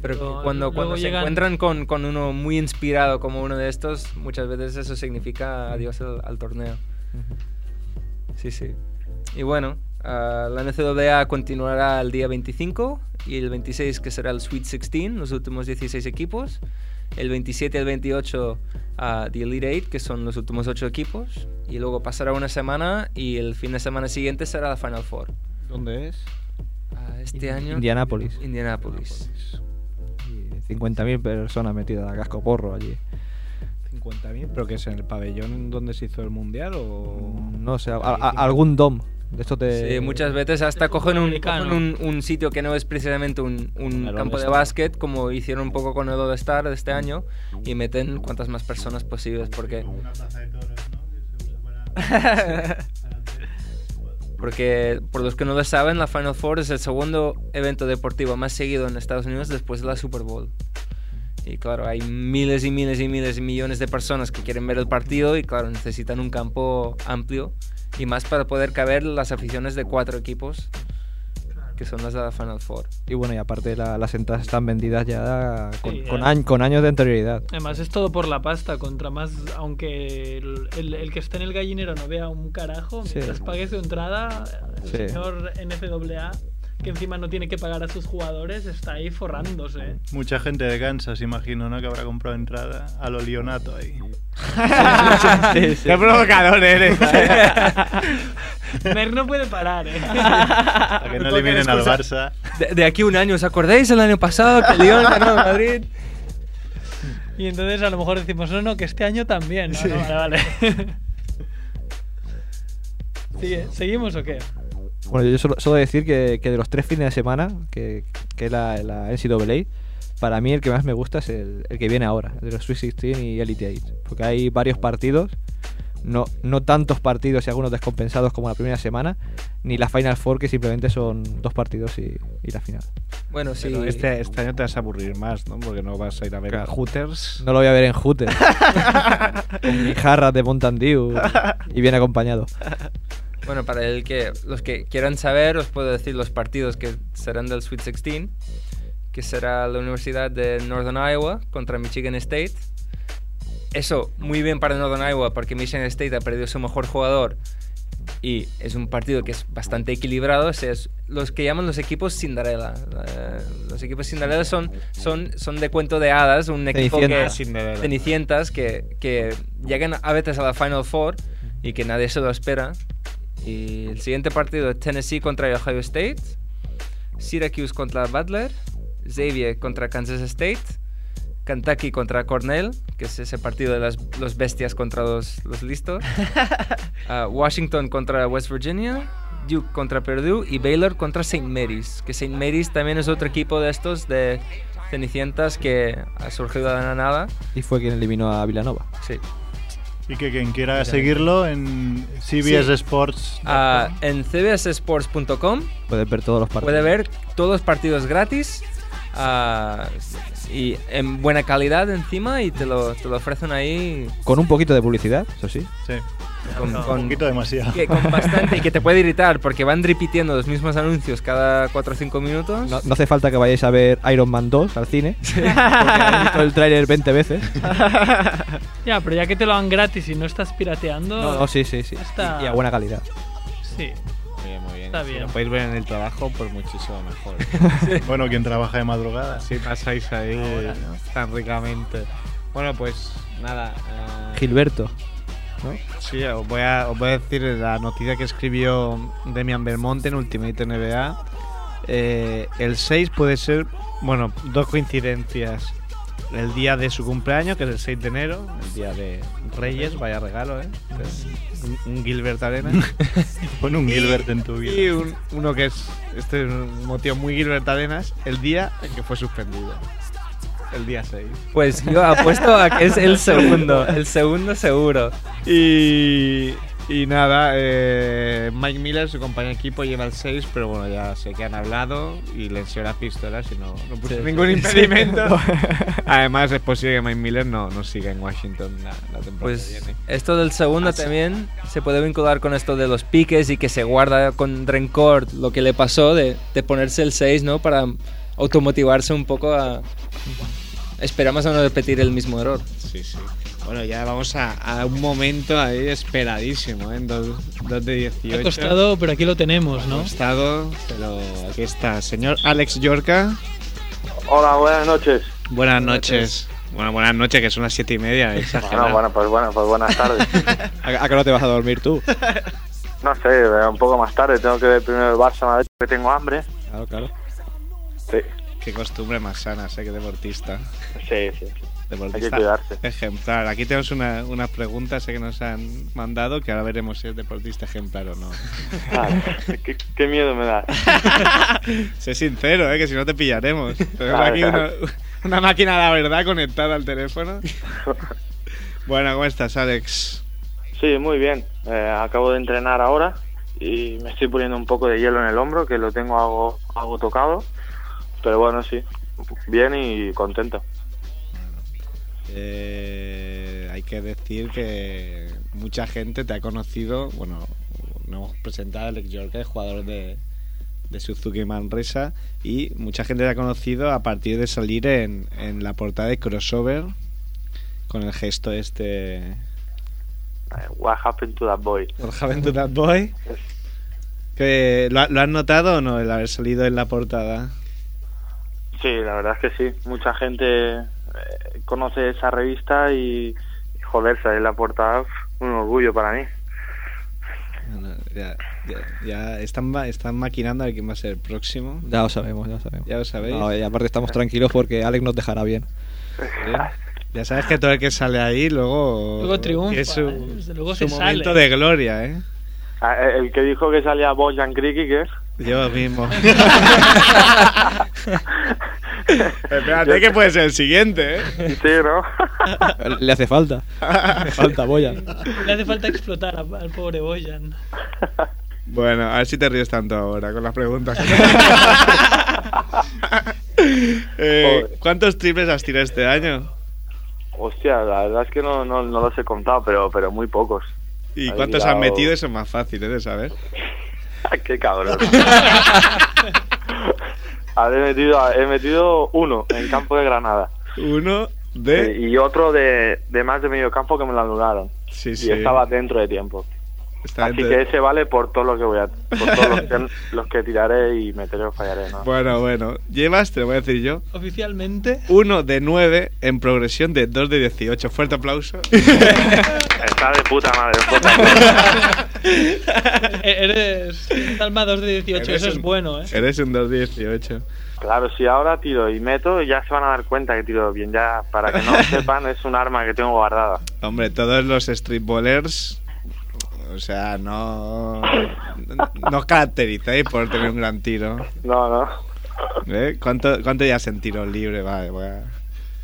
Pero cuando, cuando se llegan- encuentran con, con uno muy inspirado como uno de estos, muchas veces eso significa adiós al, al torneo. Sí, sí. Y bueno, ah, la NCAA continuará el día 25 y el 26 que será el Sweet 16, los últimos 16 equipos. El 27 y el 28 ah, The Elite 8, que son los últimos 8 equipos. Y luego pasará una semana y el fin de semana siguiente será la Final Four. ¿Dónde es? Ah, este año... Indianápolis. Indianapolis. Y 50.000 personas metidas a casco porro allí. 50.000, pero que es en el pabellón donde se hizo el mundial o. No sé, a- a- algún dom. De esto te... Sí, muchas veces hasta cogen, un, cogen un, un sitio que no es precisamente un, un campo de básquet, como hicieron un poco con el All-Star de este año, y meten cuantas más personas posibles, porque... Porque, por los que no lo saben, la Final Four es el segundo evento deportivo más seguido en Estados Unidos después de la Super Bowl. Y claro, hay miles y miles y miles y millones de personas que quieren ver el partido y claro, necesitan un campo amplio y más para poder caber las aficiones de cuatro equipos que son las de la Final Four. Y bueno, y aparte la- las entradas están vendidas ya con, Sí, con años de anterioridad. Además es todo por la pasta, contra más, aunque el, el- el que esté en el gallinero no vea un carajo, Sí. mientras pague su entrada, el Sí. señor NCAA, que encima no tiene que pagar a sus jugadores, está ahí forrándose. Mucha gente de Kansas, imagino, ¿no? Que habrá comprado entrada a lo Leonato ahí. ¡Qué provocador eres! Mer no puede parar, ¿eh? Para que no eliminen al Barça. De, de aquí a un año, ¿os acordáis el año pasado que León ganó Madrid? Y entonces a lo mejor decimos, no, no, que este año también. No, no, vale, vale. ¿Seguimos o qué? Bueno, yo solo, solo decir que, que de los tres fines de semana que, que la, la NCAA, para mí el que más me gusta es el, el que viene ahora, el de los Sweet 16 y Elite 8. Porque hay varios partidos, no, no tantos partidos y algunos descompensados como la primera semana, ni la Final Four que simplemente son dos partidos y, y la final. Bueno, sí. Pero este, este año te vas a aburrir más, ¿no? Porque no vas a ir a ver a Hooters. No lo voy a ver en Hooters. con mi jarra de Mountain Dew y bien acompañado. Bueno, para el que los que quieran saber, os puedo decir los partidos que serán del Sweet 16, que será la Universidad de Northern Iowa contra Michigan State. Eso, muy bien para Northern Iowa, porque Michigan State ha perdido su mejor jugador y es un partido que es bastante equilibrado. O sea, es los que llaman los equipos Cinderella. Los equipos Cinderella son, son, son de cuento de hadas, un equipo Cenicientas. que, Cinderella. Cenicientas que, que llegan a veces a la Final Four y que nadie se lo espera. Y el siguiente partido es Tennessee contra Ohio State, Syracuse contra Butler, Xavier contra Kansas State, Kentucky contra Cornell, que es ese partido de las, los bestias contra los, los listos, Ah, Washington contra West Virginia, Duke contra Purdue y Baylor contra St. Mary's, que St. Mary's también es otro equipo de estos de Cenicientas que ha surgido de la nada. Y fue quien eliminó a Villanova. Sí. Y que quien quiera seguirlo en CBS Sí. Sports. Ah, en cbssports.com Puedes ver todos los partidos. puede ver todos los partidos gratis ah, y en buena calidad encima y te lo, te lo ofrecen ahí Con un poquito de publicidad, eso sí. Sí. Con, Un con- poquito demasiado. que- con bastante y que te puede irritar porque van repitiendo los mismos anuncios cada 4 o 5 minutos. No, no hace falta que vayáis a ver Iron Man 2 al cine. Porque habéis visto el tráiler 20 veces. Ya, pero ya que te lo dan gratis y no estás pirateando. No, no, sí, sí, sí. Y, y a buena calidad. Sí. Muy bien, muy bien. Está Si bien. lo podéis ver en el trabajo, pues muchísimo mejor. Bueno, quien trabaja de madrugada. Así pasáis ahí tan ricamente. Bueno, pues nada. eh, Gilberto. ¿No? Sí, os voy, a, os voy a decir la noticia que escribió Demian Belmonte en Ultimate NBA. Eh, el 6 puede ser, bueno, dos coincidencias. El día de su cumpleaños, que es el 6 de enero, el día de Reyes, vaya regalo, ¿eh? Un, un Gilbert Arena. Pon un Gilbert en tu vida. y un- uno que es, este es un motivo muy Gilbert Arenas, el día en que fue suspendido. El día 6. Pues yo apuesto a que es el segundo, el segundo seguro. Y, y nada, eh, Mike Miller, su compañero de equipo, lleva el 6, pero bueno, ya sé que han hablado y le enseñó las pistolas y no, no puso Sí. ningún impedimento. Además, es posible que Mike Miller no, no siga en Washington la, la temporada que Pues viene. esto del segundo Así- también se puede vincular con esto de los piques y que se guarda con rencor lo que le pasó de, de ponerse el 6, ¿no? Para automotivarse un poco a... Esperamos a no repetir el mismo error. Sí, sí. Bueno, ya vamos a, a un momento ahí esperadísimo, ¿eh? en 2 de 18. Ha costado, pero aquí lo tenemos, ¿no? Ha costado, pero aquí está. Señor Alex Yorca, Hola, buenas noches. buenas noches. Bueno, buenas noches, que son las siete y media. exagerado. Bueno, bueno, pues bueno, pues buenas tardes. ¿A, a qué no te vas a dormir tú? No sé, eh, un poco más tarde. Tengo que ver primero el Barça, dicho que tengo hambre. Claro, claro. Sí, Qué costumbre más sana, sé que deportista. sí, sí. Deportista cuidarse. ejemplar. Aquí tenemos una, unas preguntas sé que nos han mandado que ahora veremos si es deportista ejemplar o no. Ah, qué, qué miedo me da. sé sincero, ¿eh? que si no te pillaremos. Tenemos aquí una, una máquina de la verdad conectada al teléfono. Bueno, ¿cómo estás, Alex? Sí, muy bien. Eh, acabo de entrenar ahora y me estoy poniendo un poco de hielo en el hombro, que lo tengo algo, algo tocado. Pero bueno, sí, bien y contento. Eh, hay que decir que mucha gente te ha conocido, bueno, nos hemos presentado a Alex York, jugador de, de Suzuki Manresa, y mucha gente te ha conocido a partir de salir en, en la portada de Crossover con el gesto este... What happened to that boy? What happened to that boy? Que, ¿lo, ¿Lo has notado o no el haber salido en la portada? Sí, la verdad es que sí. Mucha gente eh, conoce esa revista y, y, joder, salir la portada, un orgullo para mí. Bueno, ya, ya, ya están, están maquinando a ver quién va a ser el próximo. Ya lo sabemos, ya lo sabemos. Ya lo sabéis. No, y aparte estamos tranquilos porque Alex nos dejará bien. Ya sabes que todo el que sale ahí luego. Luego triunfa, tiene su, ¿eh? Desde luego su se momento sale. de gloria, ¿eh? Ah, El que dijo que salía Bojan Kriki, ¿qué es? Yo mismo. Espérate que puede ser el siguiente, ¿eh? Sí, ¿no? Le hace falta. Le falta boya. Le hace falta explotar a- al pobre Boyan. Bueno, a ver si te ríes tanto ahora con las preguntas. Eh, ¿Cuántos triples has tirado este año? Hostia, la verdad es que no, no, no los he contado, pero, pero muy pocos. ¿Y cuántos tirado- has metido? Eso es más fácil ¿eh? de saber. Qué cabrón. A ver, he metido, he metido uno en campo de Granada. Uno de... Y otro de, de más de medio campo que me lo anularon. Sí, Y sí. estaba dentro de tiempo. Está Así dentro que ese vale por todo lo que voy a, por todos los que, los que tiraré y meteré o fallaré, ¿no? Bueno, bueno. Llevas, te lo voy a decir yo, Oficialmente. uno de 9 en progresión de 2 de 18. Fuerte aplauso. Está de puta madre, puta madre. E- Eres Salma 2 de 18, Eres eso es un- bueno, ¿eh? Eres un 2 de 18. Claro, si ahora tiro y meto, ya se van a dar cuenta que tiro bien. Ya, para que no sepan, es un arma que tengo guardada. Hombre, todos los street bowlers, o sea, no, no os caracterizáis por tener un gran tiro. No, no. ¿Eh? ¿Cuánto, ¿Cuánto ya en tiro libre? Vale, voy a-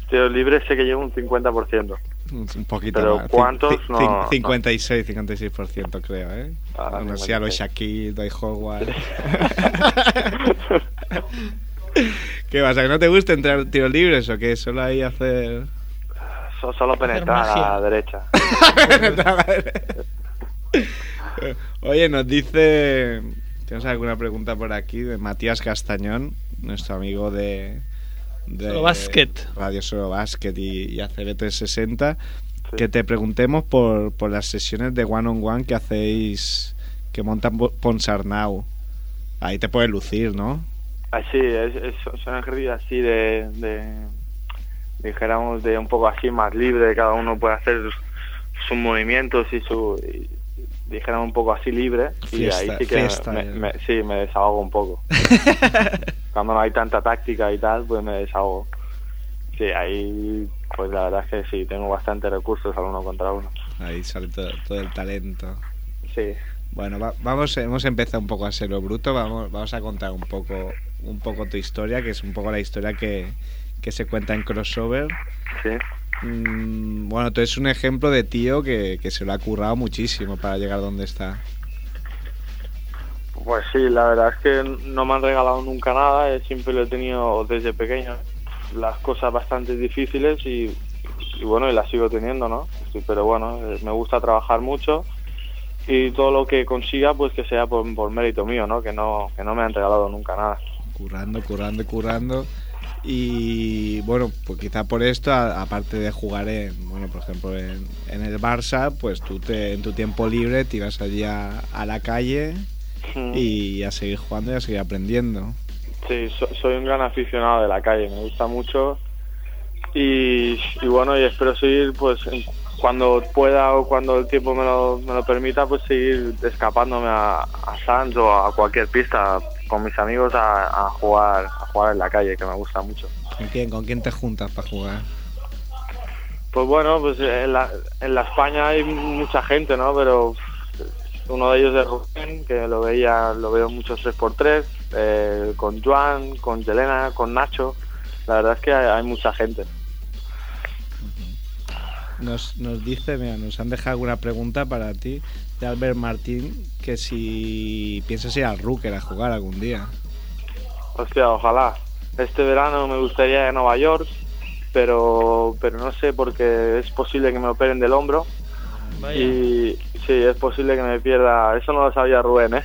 Tiro libre sé que llevo un 50%. Un poquito Pero más. ¿cuántos? No, cin- no. 56, 56% creo, ¿eh? Ah, Aún así a los 56. Shaquille, Dwight Howard. ¿Qué pasa? ¿Que no te gusta entrar tiros libres o qué? Solo ahí hacer... So- solo penetrar a la derecha. Oye, nos dice. ¿Tienes alguna pregunta por aquí? De Matías Castañón, nuestro amigo de. De Solo Basket. Radio Solo Basket y, y ACB360. Que te preguntemos por, por las sesiones de one on one que hacéis. que montan Ponsarnau. Ahí te puedes lucir, ¿no? Así, es, es- son ejercicios así de, de, dijéramos, de un poco así más libre, cada uno puede hacer sus, sus movimientos y su, y, dijéramos un poco así libre, y Fiesta- ahí sí que fiesta, me, me- sí, me desahogo un poco. Cuando no hay tanta táctica y tal, pues me desahogo. Sí, ahí, pues la verdad es que sí, tengo bastantes recursos al uno contra uno. Ahí sale todo, todo el talento. Sí, Bueno, va- vamos, hemos empezado un poco a ser lo bruto, vamos, vamos a contar un poco, un poco tu historia, que es un poco la historia que, que se cuenta en crossover. sí. Mm, bueno, tú eres un ejemplo de tío que, que se lo ha currado muchísimo para llegar donde está. Pues sí, la verdad es que no me han regalado nunca nada, eh, siempre lo he tenido desde pequeño, las cosas bastante difíciles y, y bueno, y las sigo teniendo, ¿no? Sí, pero bueno, eh, me gusta trabajar mucho y todo lo que consiga pues que sea por, por mérito mío, ¿no? Que no que no me han regalado nunca nada. Currando, currando currando. Y bueno, pues quizá por esto, a- aparte de jugar en, bueno, por ejemplo, en, en el Barça, pues tú te, en tu tiempo libre te ibas allí a, a la calle y a seguir jugando y a seguir aprendiendo. Sí, so- soy un gran aficionado de la calle, me gusta mucho y, y bueno, y espero seguir pues cuando pueda o cuando el tiempo me lo, me lo permita, pues seguir escapándome a, a Sands o a cualquier pista con mis amigos a, a jugar a jugar en la calle, que me gusta mucho. ¿Con quién, con quién te juntas para jugar? Pues bueno, pues en la, en la España hay mucha gente, ¿no? Pero uno de ellos es Rubén, que lo veía, lo veo muchos 3x3, eh, con Joan, con Yelena, con Nacho. La verdad es que hay, hay mucha gente. Nos, nos dice, mira, nos han dejado alguna pregunta para ti de Albert Martín, que si piensas ir al Rooker a jugar algún día. Hostia, ojalá. Este verano me gustaría ir a Nueva York, pero, pero no sé porque es posible que me operen del hombro. Vaya. Y sí, es posible que me pierda. Eso no lo sabía Rubén, ¿eh?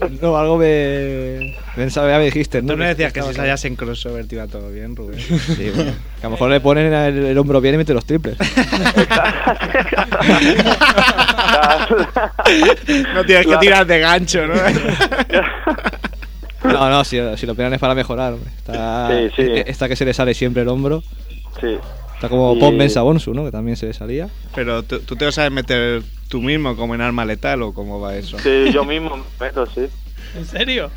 No, algo me. me ya me dijiste, ¿no? Tú no decías que si salías en crossover te iba todo bien, Rubén. Sí, bueno, que a lo mejor le ponen el, el hombro bien y mete los triples. No tienes que tirar de gancho, ¿no? No, no, si, si lo operan es para mejorar, hombre. Está, Sí, sí. e- Esta que se le sale siempre el hombro. Sí. Está como Y- Pon Mensa Bonsu, ¿no? Que también se le salía. Pero ¿tú, tú te vas a meter tú mismo como en arma letal o cómo va eso. Sí, yo mismo me meto, sí. ¿En serio?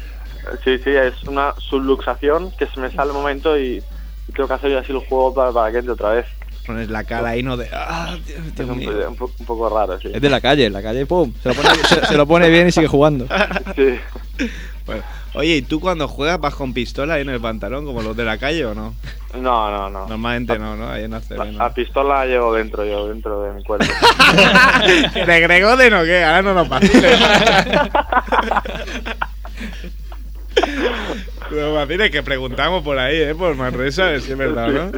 Sí, sí, es una subluxación que se me sale el momento y, tengo que hacer yo así el juego para, para que entre otra vez. Pones la cara ahí, no de. ¡Ah, Dios, Es un, mío! un po- un poco raro, sí. Es de la calle, en la calle, ¡pum! Se lo pone, se, se lo pone bien y sigue jugando. Sí. Bueno, oye, ¿y tú cuando juegas vas con pistola ahí en el pantalón como los de la calle o no? No, no, no. Normalmente no, ¿no? Ahí en ACB, La, ¿no? la pistola la llevo dentro yo, dentro de mi cuerpo. ¿De Gregoden o qué? Ahora no nos vaciles. No vaciles, que preguntamos por ahí, ¿eh? Por Manresa, a ver si es verdad, ¿no?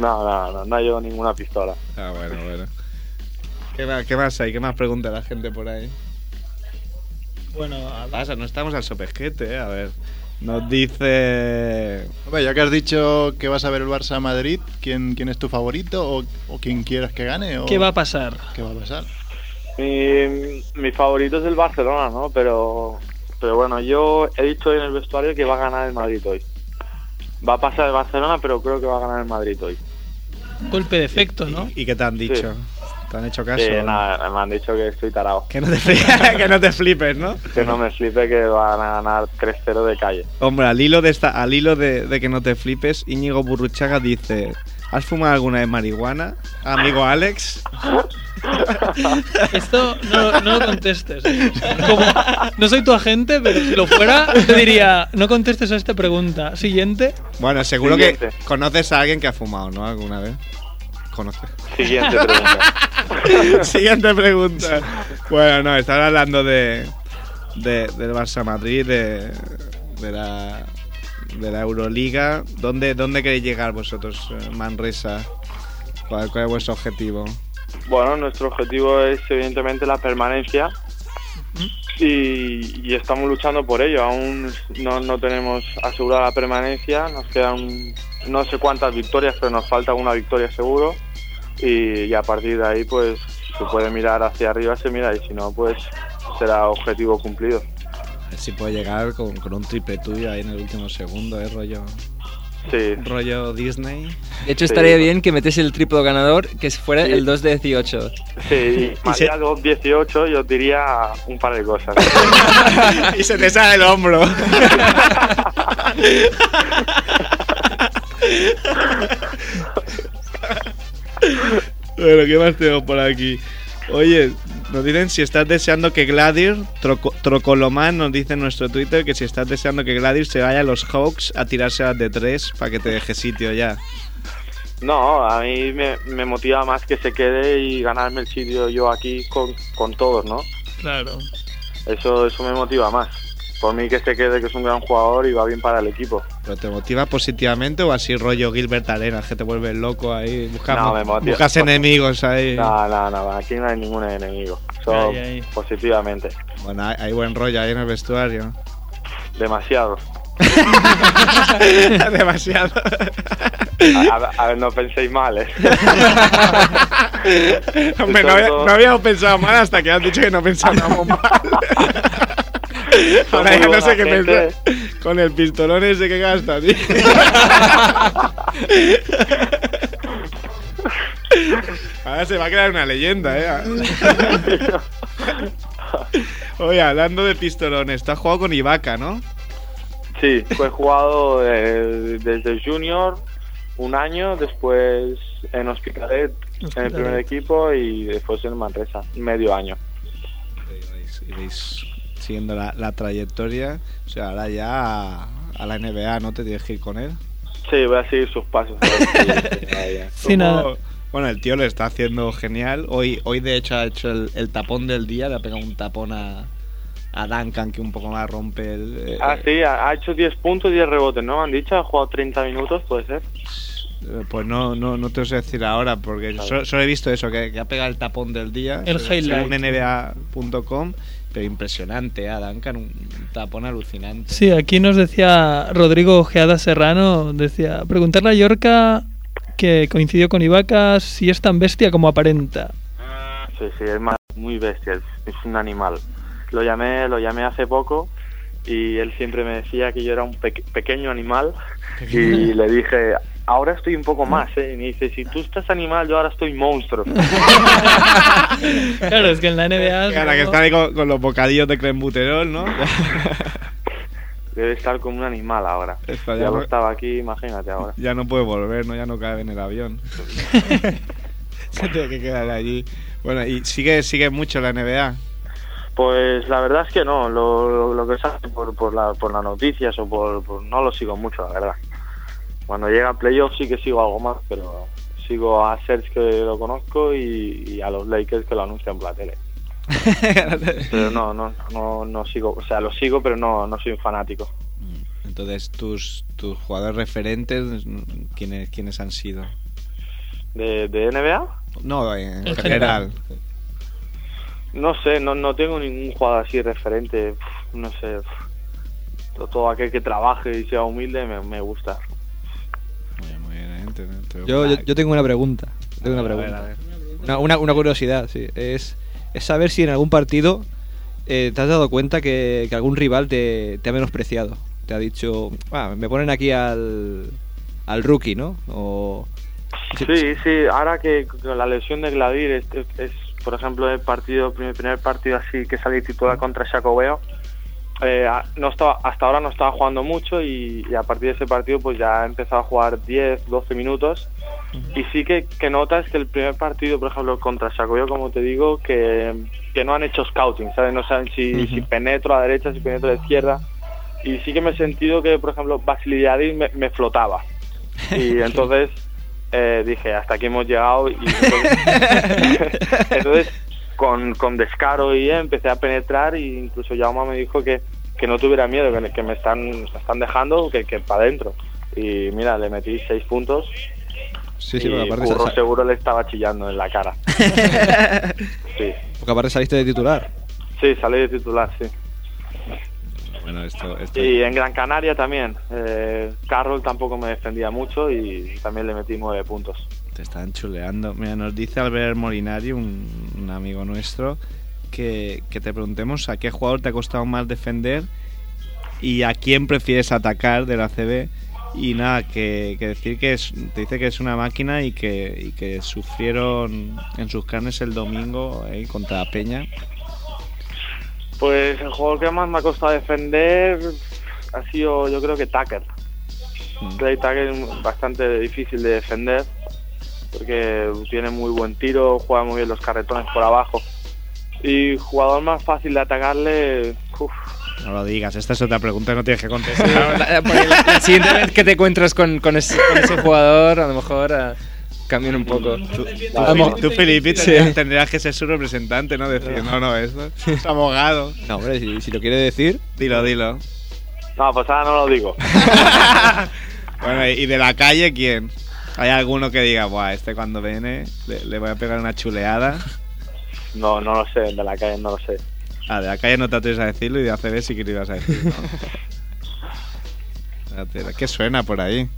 No, no, no, no llevo ninguna pistola. Ah, bueno, bueno. ¿Qué más, qué más hay? ¿Qué más pregunta la gente por ahí? Bueno, a- Pasa, no estamos al sopesquete, ¿eh? A ver. Nos dice... Hombre, ya que has dicho que vas a ver el Barça Madrid, ¿quién, quién es tu favorito o, o quién quieras que gane? O ¿qué va a pasar? ¿Qué va a pasar? Mi, mi favorito es el Barcelona, ¿no? Pero, pero bueno, yo he dicho en el vestuario que va a ganar el Madrid hoy. Va a pasar el Barcelona, pero creo que va a ganar el Madrid hoy. Golpe de efecto, ¿no? ¿Y qué te han dicho? ¿Te han hecho caso? Eh, nada, me han dicho que estoy tarado. Que no te, fli- que no te flipes, ¿no? Que no me flipe que van a ganar 3-0 de calle. Hombre, al hilo de esta, al hilo de, de que no te flipes, Íñigo Burruchaga dice: ¿Has fumado alguna vez marihuana? Amigo Alex. Esto no, no lo contestes. Como, no soy tu agente, pero si lo fuera, te diría, no contestes a esta pregunta. Siguiente. Bueno, seguro Siguiente. que conoces a alguien que ha fumado, ¿no? ¿Alguna vez? Conoces. Siguiente pregunta. Siguiente pregunta. Bueno, no, estaba hablando de, de del Barça Madrid, de, de la de la Euroliga. ¿Dónde, dónde queréis llegar vosotros, eh, Manresa? ¿Cuál, cuál es vuestro objetivo? Bueno, nuestro objetivo es evidentemente la permanencia y, y estamos luchando por ello. Aún no, no tenemos asegurada la permanencia, nos quedan no sé cuántas victorias, pero nos falta una victoria seguro y, y a partir de ahí pues si se puede mirar hacia arriba se mira y si no pues será objetivo cumplido. A ver si puede llegar con, con un triple tuyo ahí en el último segundo, ¿eh? Rollo, Sí, rollo Disney. De hecho, Sí. estaría bien que metiese el triplo ganador, que fuera Sí. el 2 de 18. sí, y de los 18 yo diría un par de cosas. y se te sale el hombro. bueno, ¿qué más tengo por aquí? Oye, nos dicen si estás deseando que Gladir, Troco- Trocoloman nos dice en nuestro Twitter que si estás deseando que Gladir se vaya a los Hawks a tirarse las de tres para que te deje sitio ya. No, a mí me, me motiva más que se quede y ganarme el sitio yo aquí con, con todos, ¿no? Claro. Eso, eso me motiva más. Por mí que se quede, que es un gran jugador y va bien para el equipo. ¿Pero te motiva positivamente o así rollo Gilbert Arenas, que te vuelves loco ahí? Buscas, No, me motiva. buscas enemigos ahí. No, no, no, aquí no hay ningún enemigo. Solo Ay, ay. positivamente. Bueno, hay, hay buen rollo ahí en el vestuario. Demasiado. Demasiado. A, a- a ver, no penséis mal, ¿eh? Hombre, no, había- no habíamos pensado mal hasta que has dicho que no pensábamos mal. Ahora ya no sé qué pensar. Con el pistolón ese que gasta, tío. Ahora se va a crear una leyenda, eh. Oye, hablando de pistolones, tú has jugado con Ibaka, ¿no? Sí, fue jugado eh, desde junior un año, después en Hospitalet, en el primer equipo y después en Manresa, medio año. Iréis siguiendo la, la trayectoria. O sea, ahora ya a, a la NBA, ¿no? Te tienes que ir con él. Sí, voy a seguir sus pasos. Sí, nada. Como- Bueno, el tío lo está haciendo genial. Hoy, hoy de hecho, ha hecho el, el tapón del día. Le ha pegado un tapón a, a Duncan que un poco más rompe el. eh, Ah, sí, ha ha hecho 10 puntos y 10 rebotes, ¿no? Me han dicho, ha jugado 30 minutos, puede ser. eh, Pues no, no, no te lo sé decir ahora porque solo, solo he visto eso, que, que ha pegado el tapón del día. El highlight. según NBA.com. Pero impresionante, a Duncan, un tapón alucinante. Sí, aquí nos decía Rodrigo Ojeada Serrano, decía, preguntarle a Yorca que coincidió con Ibaka si es tan bestia como aparenta. Sí, sí, es ma- muy bestia, es, es un animal. Lo llamé, lo llamé hace poco y él siempre me decía que yo era un peque- pequeño animal y le dije, ahora estoy un poco más, ¿eh? Y me dice, si tú estás animal, yo ahora estoy monstruo. Claro, es que en la NBA... Ahora que está ahí con, con los bocadillos de clenbuterol, ¿no? Debe estar como un animal ahora. Está Ya no- estaba aquí, imagínate ahora. Ya no puede volver, ¿no? Ya no cabe en el avión. Se tiene que quedar allí. Bueno, y sigue, sigue mucho la NBA. Pues la verdad es que no, lo, lo, lo que sale por, por, la, por las noticias o por, por- No lo sigo mucho, la verdad. Cuando llega a playoffs sí que sigo algo más, pero sigo a Serge que lo conozco y, y a los Lakers que lo anuncian por la tele. Pero no, no, no, no sigo, o sea, lo sigo, pero no, no soy un fanático. Entonces, tus, tus jugadores referentes, ¿quiénes, quiénes han sido? ¿De, de NBA? No, en, En general. No sé, no, no tengo ningún jugador así referente, uf, no sé. uf. Todo aquel que trabaje y sea humilde me, me gusta. Yo, yo, yo tengo una pregunta. Tengo una A ver, pregunta. a ver. Una, una, una curiosidad, sí. Es, es saber si en algún partido eh, te has dado cuenta que, que algún rival te, te ha menospreciado. Te ha dicho, "Ah, me ponen aquí al, al rookie, ¿no? O, Sí, sí, ahora que con la lesión de Gladir es, es- es, por ejemplo, el partido, primer, primer partido así que salí titular contra Jacobeo, eh, no estaba, hasta ahora no estaba jugando mucho y, y a partir de ese partido pues ya he empezado a jugar 10, 12 minutos. Y sí que, que notas que el primer partido, por ejemplo, contra Jacobeo, como te digo, que, que no han hecho scouting, ¿sabes? No saben si, penetro a la derecha, si penetro a la izquierda. Y sí que me he sentido que, por ejemplo, Basiliadis me, me flotaba. Y entonces eh, dije hasta aquí hemos llegado y entonces, entonces, con, con descaro y empecé a penetrar y incluso Jauma me dijo que, que no tuviera miedo que, que me están me están dejando que, que para adentro y mira le metí seis puntos sí, sí, y porque aparte, Curro seguro le estaba chillando en la cara. Sí. Porque aparte saliste de titular. sí salí de titular sí. Bueno, esto, esto- y en Gran Canaria también. Eh, Carroll tampoco me defendía mucho y también le metí nueve puntos te están chuleando. Mira, nos dice Albert Molinari, un, un amigo nuestro, que, que te preguntemos a qué jugador te ha costado más defender y a quién prefieres atacar de la CB. Y nada, que, que decir que es, te dice que es una máquina y que, y que sufrieron en sus carnes el domingo eh, contra Peña. Pues el jugador que más me ha costado defender ha sido yo creo que Tucker. Mm. Clay Tucker es bastante difícil de defender porque tiene muy buen tiro, juega muy bien los carretones por abajo. Y jugador más fácil de atacarle, uf, No lo digas, esta es otra pregunta, no tienes que contestar. La, porque la- la siguiente vez que te encuentras con, con, ese, con ese jugador, a lo mejor ah, cambian un poco. Tú, tú, Felipe, Sí. tendrías, tendrías que ser su representante, ¿no? Decir, no, no, eso es abogado. No, hombre, si, si lo quiere decir. Dilo, dilo. no, pues ahora no lo digo. Bueno, y de la calle, ¿quién? ¿Hay alguno que diga, Buah, este cuando viene le, le voy a pegar una chuleada? No, no lo sé, de la calle no lo sé. Ah, de la calle no te atreves a decirlo y de ACB sí que lo ibas a decir, ¿no? Espérate, ¿Qué suena por ahí?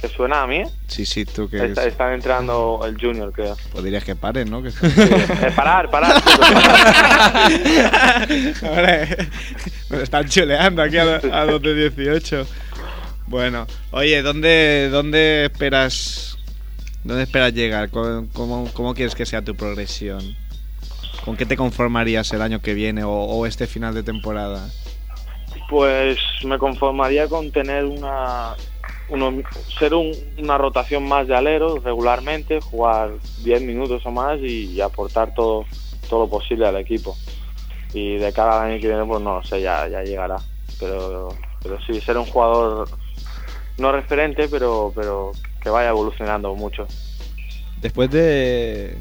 ¿Que suena a mí? Sí, sí, tú que Está- están entrando el Junior, creo. pues dirías que paren, ¿no? Que Eh, parar, parar. parar. Hombre, nos están chuleando aquí a, a los de 18. Bueno, oye, ¿dónde, dónde esperas dónde esperas llegar? ¿Cómo, cómo, quieres que sea tu progresión? ¿Con qué te conformarías el año que viene o, este final de temporada? Pues me conformaría con tener una, uno- ser un- una rotación más de alero regularmente, jugar 10 minutos o más y, aportar todo, todo lo posible al equipo. Y de cara al año que viene, pues no sé, ya, ya llegará. Pero, pero sí, ser un jugador no referente, pero, pero que vaya evolucionando mucho. Después de.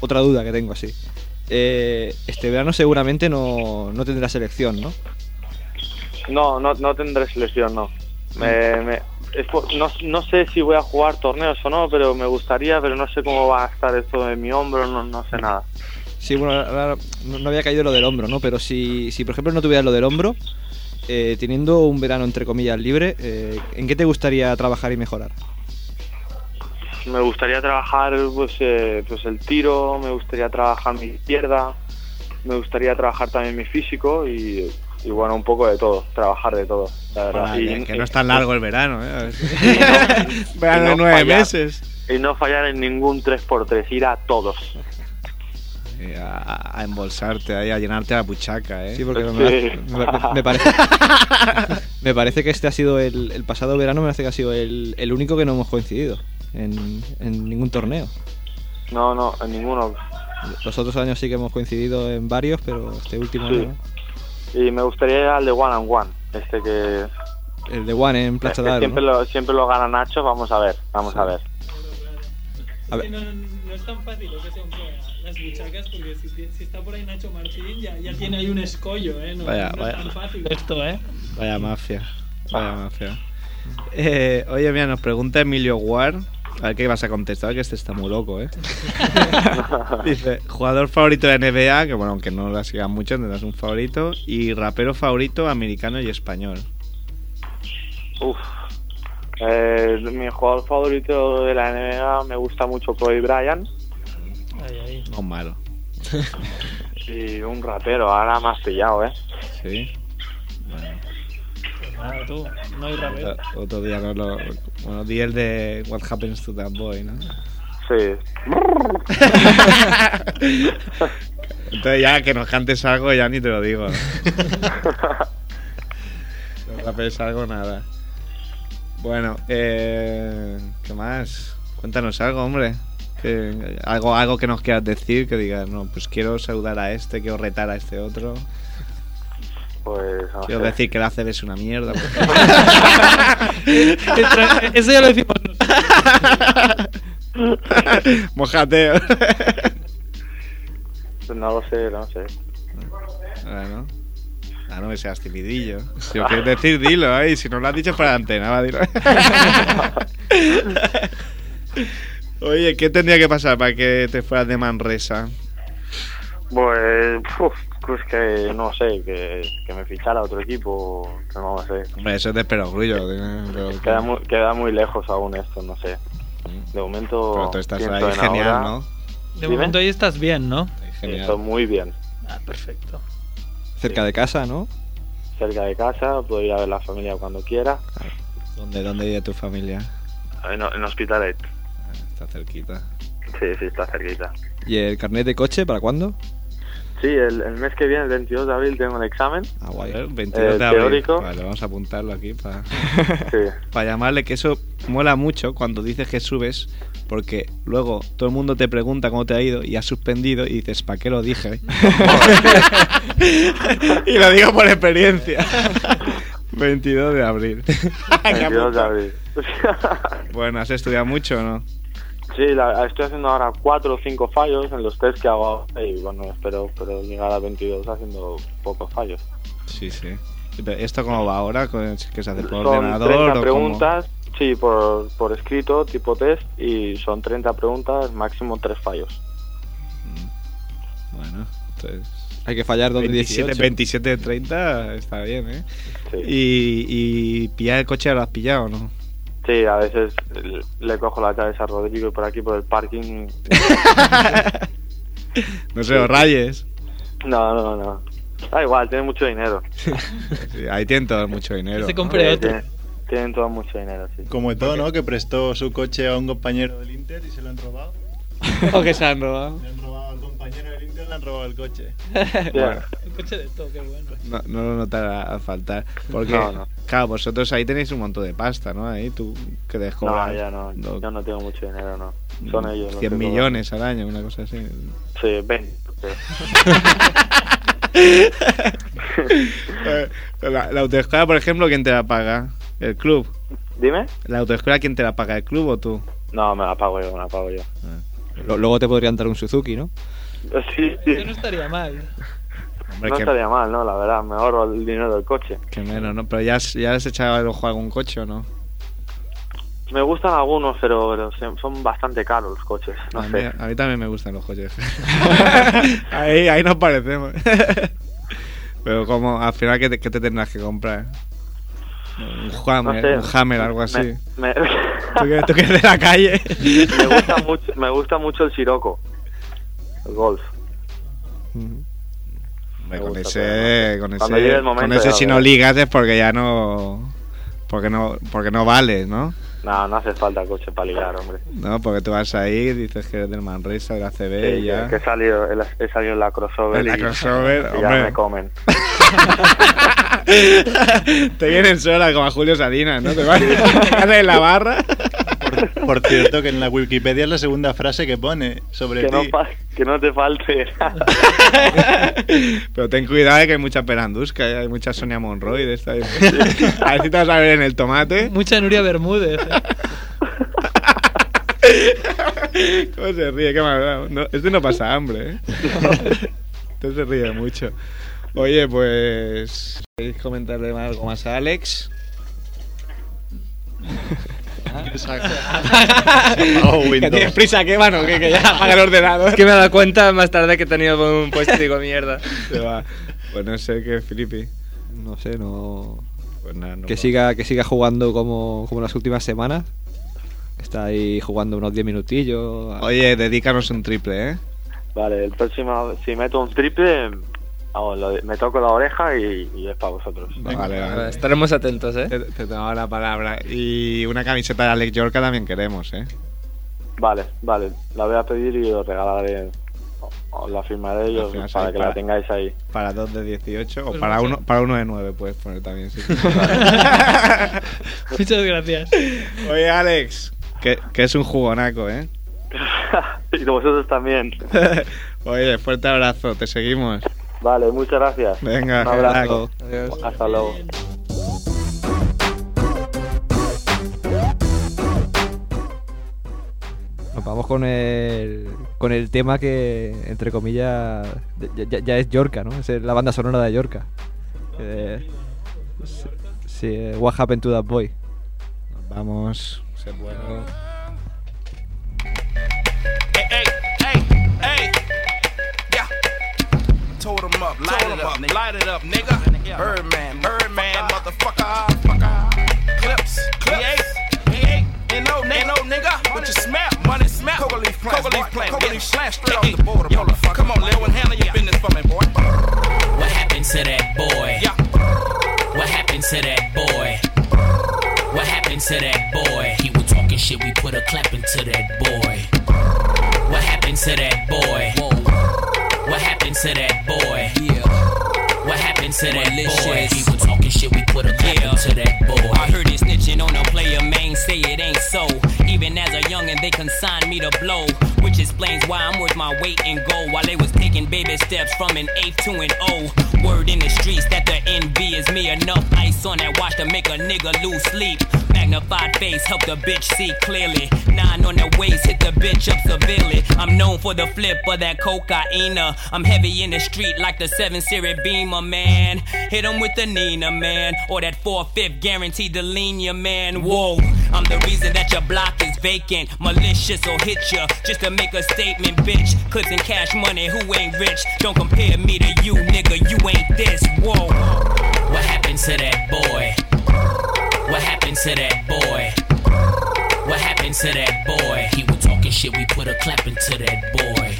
Otra duda que tengo así. Eh, este verano seguramente no, no tendrá selección, ¿no? No, no, no tendré selección, no. Me, me- es no. No sé si voy a jugar torneos o no, pero me gustaría, pero no sé cómo va a estar esto en mi hombro, no, no sé nada. Sí, bueno, no, no había caído lo del hombro, ¿no? Pero si, si por ejemplo no tuvieras lo del hombro, eh, teniendo un verano entre comillas libre, eh, ¿en qué te gustaría trabajar y mejorar? Me gustaría trabajar pues, eh, pues el tiro, me gustaría trabajar mi izquierda, me gustaría trabajar también mi físico y, y bueno, un poco de todo, trabajar de todo, la verdad. Y- que, no es tan largo el verano, ¿eh? verano de no nueve fallar- meses. Y no fallar en ningún 3x3, ir a todos. Eh, A, a embolsarte ahí, a llenarte la buchaca, ¿eh? Sí, porque Sí. me, me- me parece, me parece que este ha sido el, el pasado verano, me parece que ha sido el, el único que no hemos coincidido en, en ningún torneo. No, no, en ninguno. Los otros años sí que hemos coincidido en varios, pero este último Sí. año. Y me gustaría ir al de One and One, este que, El de One en Plaza que de Aro, siempre, ¿no? lo, siempre lo gana Nacho, vamos a ver, vamos a ver. A ver. Sí, no, no, no es tan fácil lo que se compra las buchacas porque si, está por ahí Nacho Martín ya, ya tiene ahí un escollo, ¿eh? No, Vaya, no vaya. es tan fácil esto, ¿eh? Vaya mafia. Vaya mafia. Eh, oye, mira, nos pregunta Emilio Ward. A ver qué vas a contestar, que este está muy loco, ¿eh? Dice, jugador favorito de NBA, que bueno, aunque no la sigan mucho, tendrás un favorito. Y rapero favorito americano y español. Uf. Eh, mi jugador favorito de la NBA me gusta mucho Kobe Bryant No malo. y un rapero, ahora has pillado, ¿eh? Sí. Pues nada, tú, no hay rapero. Otro, otro día no lo. Bueno, di el de What Happens to That Boy, ¿no? Sí. Entonces ya que nos cantes algo ya ni te lo digo. ¿no? no rapes algo, nada. Bueno, eh, ¿qué más? Cuéntanos algo, hombre. Algo, algo que nos quieras decir, que digas, no, pues quiero saludar a este, quiero retar a este otro. Pues no Quiero sé. decir que la ACB es una mierda. Eso ya lo decimos Mojateo. Pues no lo sé, no sé. Bueno. Ah, no me seas timidillo. Si lo quieres decir, dilo, ¿eh? Y si no lo has dicho para la antena, va, dilo. Oye, ¿qué tendría que pasar para que te fueras de Manresa? Pues, uf, pues que no sé, que, que me fichara otro equipo, que no sé. Hombre, eso es de perogrullo. de- Queda muy, queda muy lejos aún esto, no sé. De momento. Pero tú estás ahí en genial, ahora. ¿no? De Dime. momento ahí estás bien, ¿no? Genial. Estoy muy bien. Ah, perfecto. Cerca de casa, ¿no? Cerca de casa, puedo ir a ver la familia cuando quiera. ¿Dónde, ¿Dónde vive tu familia? En, en Hospitalet. Está cerquita. Sí, sí, está cerquita. ¿Y el carnet de coche para cuándo? Sí, el, el mes que viene, el 22 de abril, tengo el examen. Ah, guay. ver, 22 Eh, de abril. teórico. Vale, vamos a apuntarlo aquí para Sí. llamarle que eso mola mucho cuando dices que subes porque luego todo el mundo te pregunta cómo te ha ido y has suspendido y dices, ¿para qué lo dije? y lo digo por experiencia. 22 de abril. 22 de abril. bueno, ¿has estudiado mucho o no? Sí, la- estoy haciendo ahora cuatro o cinco fallos en los test que hago y bueno, espero, espero llegar a 22 haciendo pocos fallos. Sí, sí. Pero ¿Esto cómo va ahora? ¿Que se hace por Son ordenador 30 o cómo? preguntas, sí, por, por escrito, tipo test, y son 30 preguntas, máximo 3 fallos. Bueno, entonces... Hay que fallar dos de 27, 18. 27 de 30 está bien, ¿eh? Sí. Y, y pillar el coche lo has pillado, o ¿no? Sí, a veces le- cojo la llaves a Rodrigo y por aquí por el parking. No se lo rayes. No, no, no. Da igual, tiene mucho dinero. Sí, ahí tienen todos mucho dinero. Se ¿no? Sí, otro. tienen, tienen todo mucho dinero, sí. Como todo, ¿no? Que prestó su coche a un compañero del Inter y se lo han robado. O que se han robado. Le han robado al compañero del Inter, le han robado el coche. Bueno, El coche de todo, qué bueno. no, no lo notará a faltar. Porque, No, no. claro, vosotros ahí tenéis un montón de pasta, ¿no? Ahí tú que te No, ya no, lo- yo no tengo mucho dinero, no. Son ellos. los 100 que cobran. millones al año, una cosa así. Sí, 20. sí. Eh, la, la autoescuela, por ejemplo, ¿quién te la paga? ¿El club? Dime. ¿La autoescuela quién te la paga? ¿El club o tú? No, me la pago yo, me la pago yo. Lo- Luego te podrían dar un Suzuki, ¿no? Sí, sí. Eso no estaría mal. Hombre, No que, estaría mal, ¿no? La verdad, me ahorro el dinero del coche. que menos, ¿no? Pero ya, has- ya has echado el ojo a algún coche o no? Me gustan algunos, pero, son bastante caros los coches. No a, mí, sé. a mí también me gustan los coches. ahí, ahí nos parecemos. Pero como al final, ¿qué te, qué te tendrás que comprar? Un Hammer, No sé. un Hammer, algo así. Me, me- ¿Tú, que, tú que eres de la calle. me gusta mucho, me gusta mucho el Sirocco. Golf. Hombre, Me con gusta, ese, con llegue ese, el momento con ese si no ligas es porque ya no, porque no, porque no vales, ¿no? No, no hace falta coche para ligar, hombre. No, porque tú vas ahí, dices que eres del Manresa, de la CB Sí, y ya. que he salido, he, salido en la crossover. En la y- crossover, y ya hombre. me comen. Te vienen sola como a Julio Salinas, ¿no? Te vas en la barra. Por cierto, que en la Wikipedia es la segunda frase que pone sobre Que no, ti. que no te falte. Pero ten cuidado de que hay mucha perandusca, ¿eh? hay mucha Sonia Monroy de esta. A ver si te vas a ver en el tomate. Mucha Nuria Bermúdez. ¿eh? ¿Cómo se ríe? Qué mal. No, este no pasa hambre, ¿eh? Este se ríe mucho. Oye, pues. ¿Queréis comentarle algo más a Alex? Apagó que Windows. tienes prisa, que mano, que, que ya apaga el ordenador. Es que me he dado cuenta más tarde que tenía el volumen puesto y digo, mierda. Se va. Pues no sé qué, Filipe. No sé, no. Pues nada, no que va. siga que siga jugando como, como las últimas semanas. Está ahí jugando unos 10 minutillos. Oye, dedícanos un triple, ¿eh? Vale, el próximo, si meto un triple, vamos, lo de- me toco la oreja y, y es para vosotros. Vale, Vale, vale. Estaremos atentos, ¿eh? Te, te tomaba la palabra. Y una camiseta de Alex Yorka también queremos, ¿eh? Vale, vale, la voy a pedir y os regalaré, os la firmaré y La os- firmas para ahí que para- la tengáis ahí. Para dos de 18 o Pues para uno, para uno de 9 puedes poner también. sí. Muchas gracias. Oye, Alex, que, que es un jugonaco, ¿eh? y vosotros también. Oye, fuerte abrazo, te seguimos. Vale, muchas gracias. Venga, un abrazo. Adiós. Hasta luego. Nos vamos con el, con el tema que, entre comillas, ya, ya- ya es Yorka, ¿no? Es la banda sonora de Yorka. Eh, sí, sí, eh, What Happened to That Boy. Nos vamos. Se puede. Light it up, light it up, nigga. Birdman, Birdman, motherfucker, fucker. Clips, clips. He ain't, ain't no, ain't no nigga. But you smell, money smell. Coca leaf plant, Coca leaf plant, Coca leaf plant, straight off the border, motherfucker. Come on, Lil, and handle your business for me, boy. What happened to that boy? Yeah. What happened to that boy? What happened to that boy? He was talking shit, we put a clap into that boy. What happened to that boy? Whoa. What happened to that boy? Yeah. What happened to that boy? Was talking shit, we put a clap into that boy. I heard it snitching on a player, man, say it ain't so. Even as a youngin', they consigned me to blow. Which explains why I'm worth my weight in gold. While they was taking baby steps from an eighth to an O. Word in the streets that the NB is me. Enough ice on that watch to make a nigga lose sleep. Magnified face help the bitch see clearly. Nine on the waist, hit the bitch up severely. I'm known for the flip of that cocaine. I'm heavy in the street like the 7 Series Beamer, man. Hit 'em with the Nina, man. Or that 4-5 guaranteed to lean you, man. Whoa, I'm the reason that your block is vacant. Malicious or hit ya just to make a statement, bitch. Clips and cash money, who ain't rich? Don't compare me to you, nigga. You ain't this. Whoa. What happened to that boy? What happened to that boy? What happened to that boy? He was talking shit, we put a clap into that boy.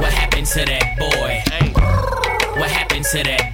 What happened to that boy? What happened to that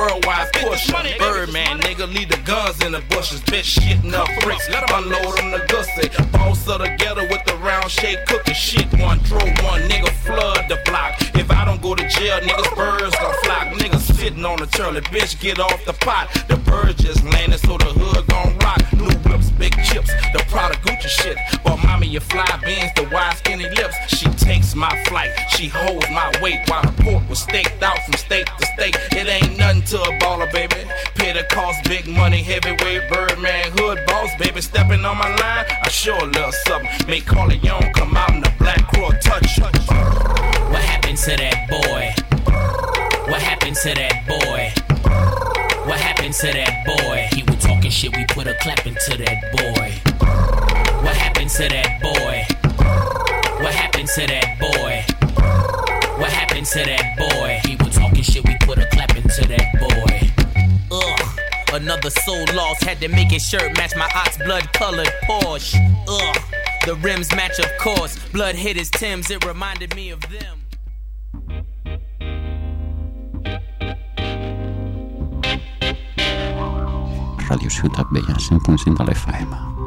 worldwide pusher. Birdman, nigga, leave the guns in the bushes. Bitch, shitting up bricks, let 'em unload on the gussy. Boss of the ghetto with the round shake cooking shit. One throw, one nigga flood the block. If I don't go to jail, niggas birds gon' flock. Niggas sitting on the turtle, bitch, get off the pot. The birds just landed, so the hood gon' rock. New whips, big chips, the product Gucci shit. But mommy, you fly beans, the wide skinny lips. She takes my flight, she holds my weight while the pork was staked out from state to state. It ain't nothing to a baller, baby. The cost, big money, heavyweight, birdman, hood boss, baby. Stepping on my line, I sure love a little something. Make Corleone come out in the black crow touch. What happened to that boy? What happened to that boy? What happened to that boy? He was talking shit, we put a clap into that boy. What happened to that boy? What happened to that boy? What happened to that boy? He was talking shit, we put a clap into that boy. Ugh. Another soul lost, had to make his shirt match my ox blood colored Porsche. Ugh. The rims match, of course. Blood hit his Tims, it reminded me of them. Radio Ciutat Vella 100.5 de l'FM.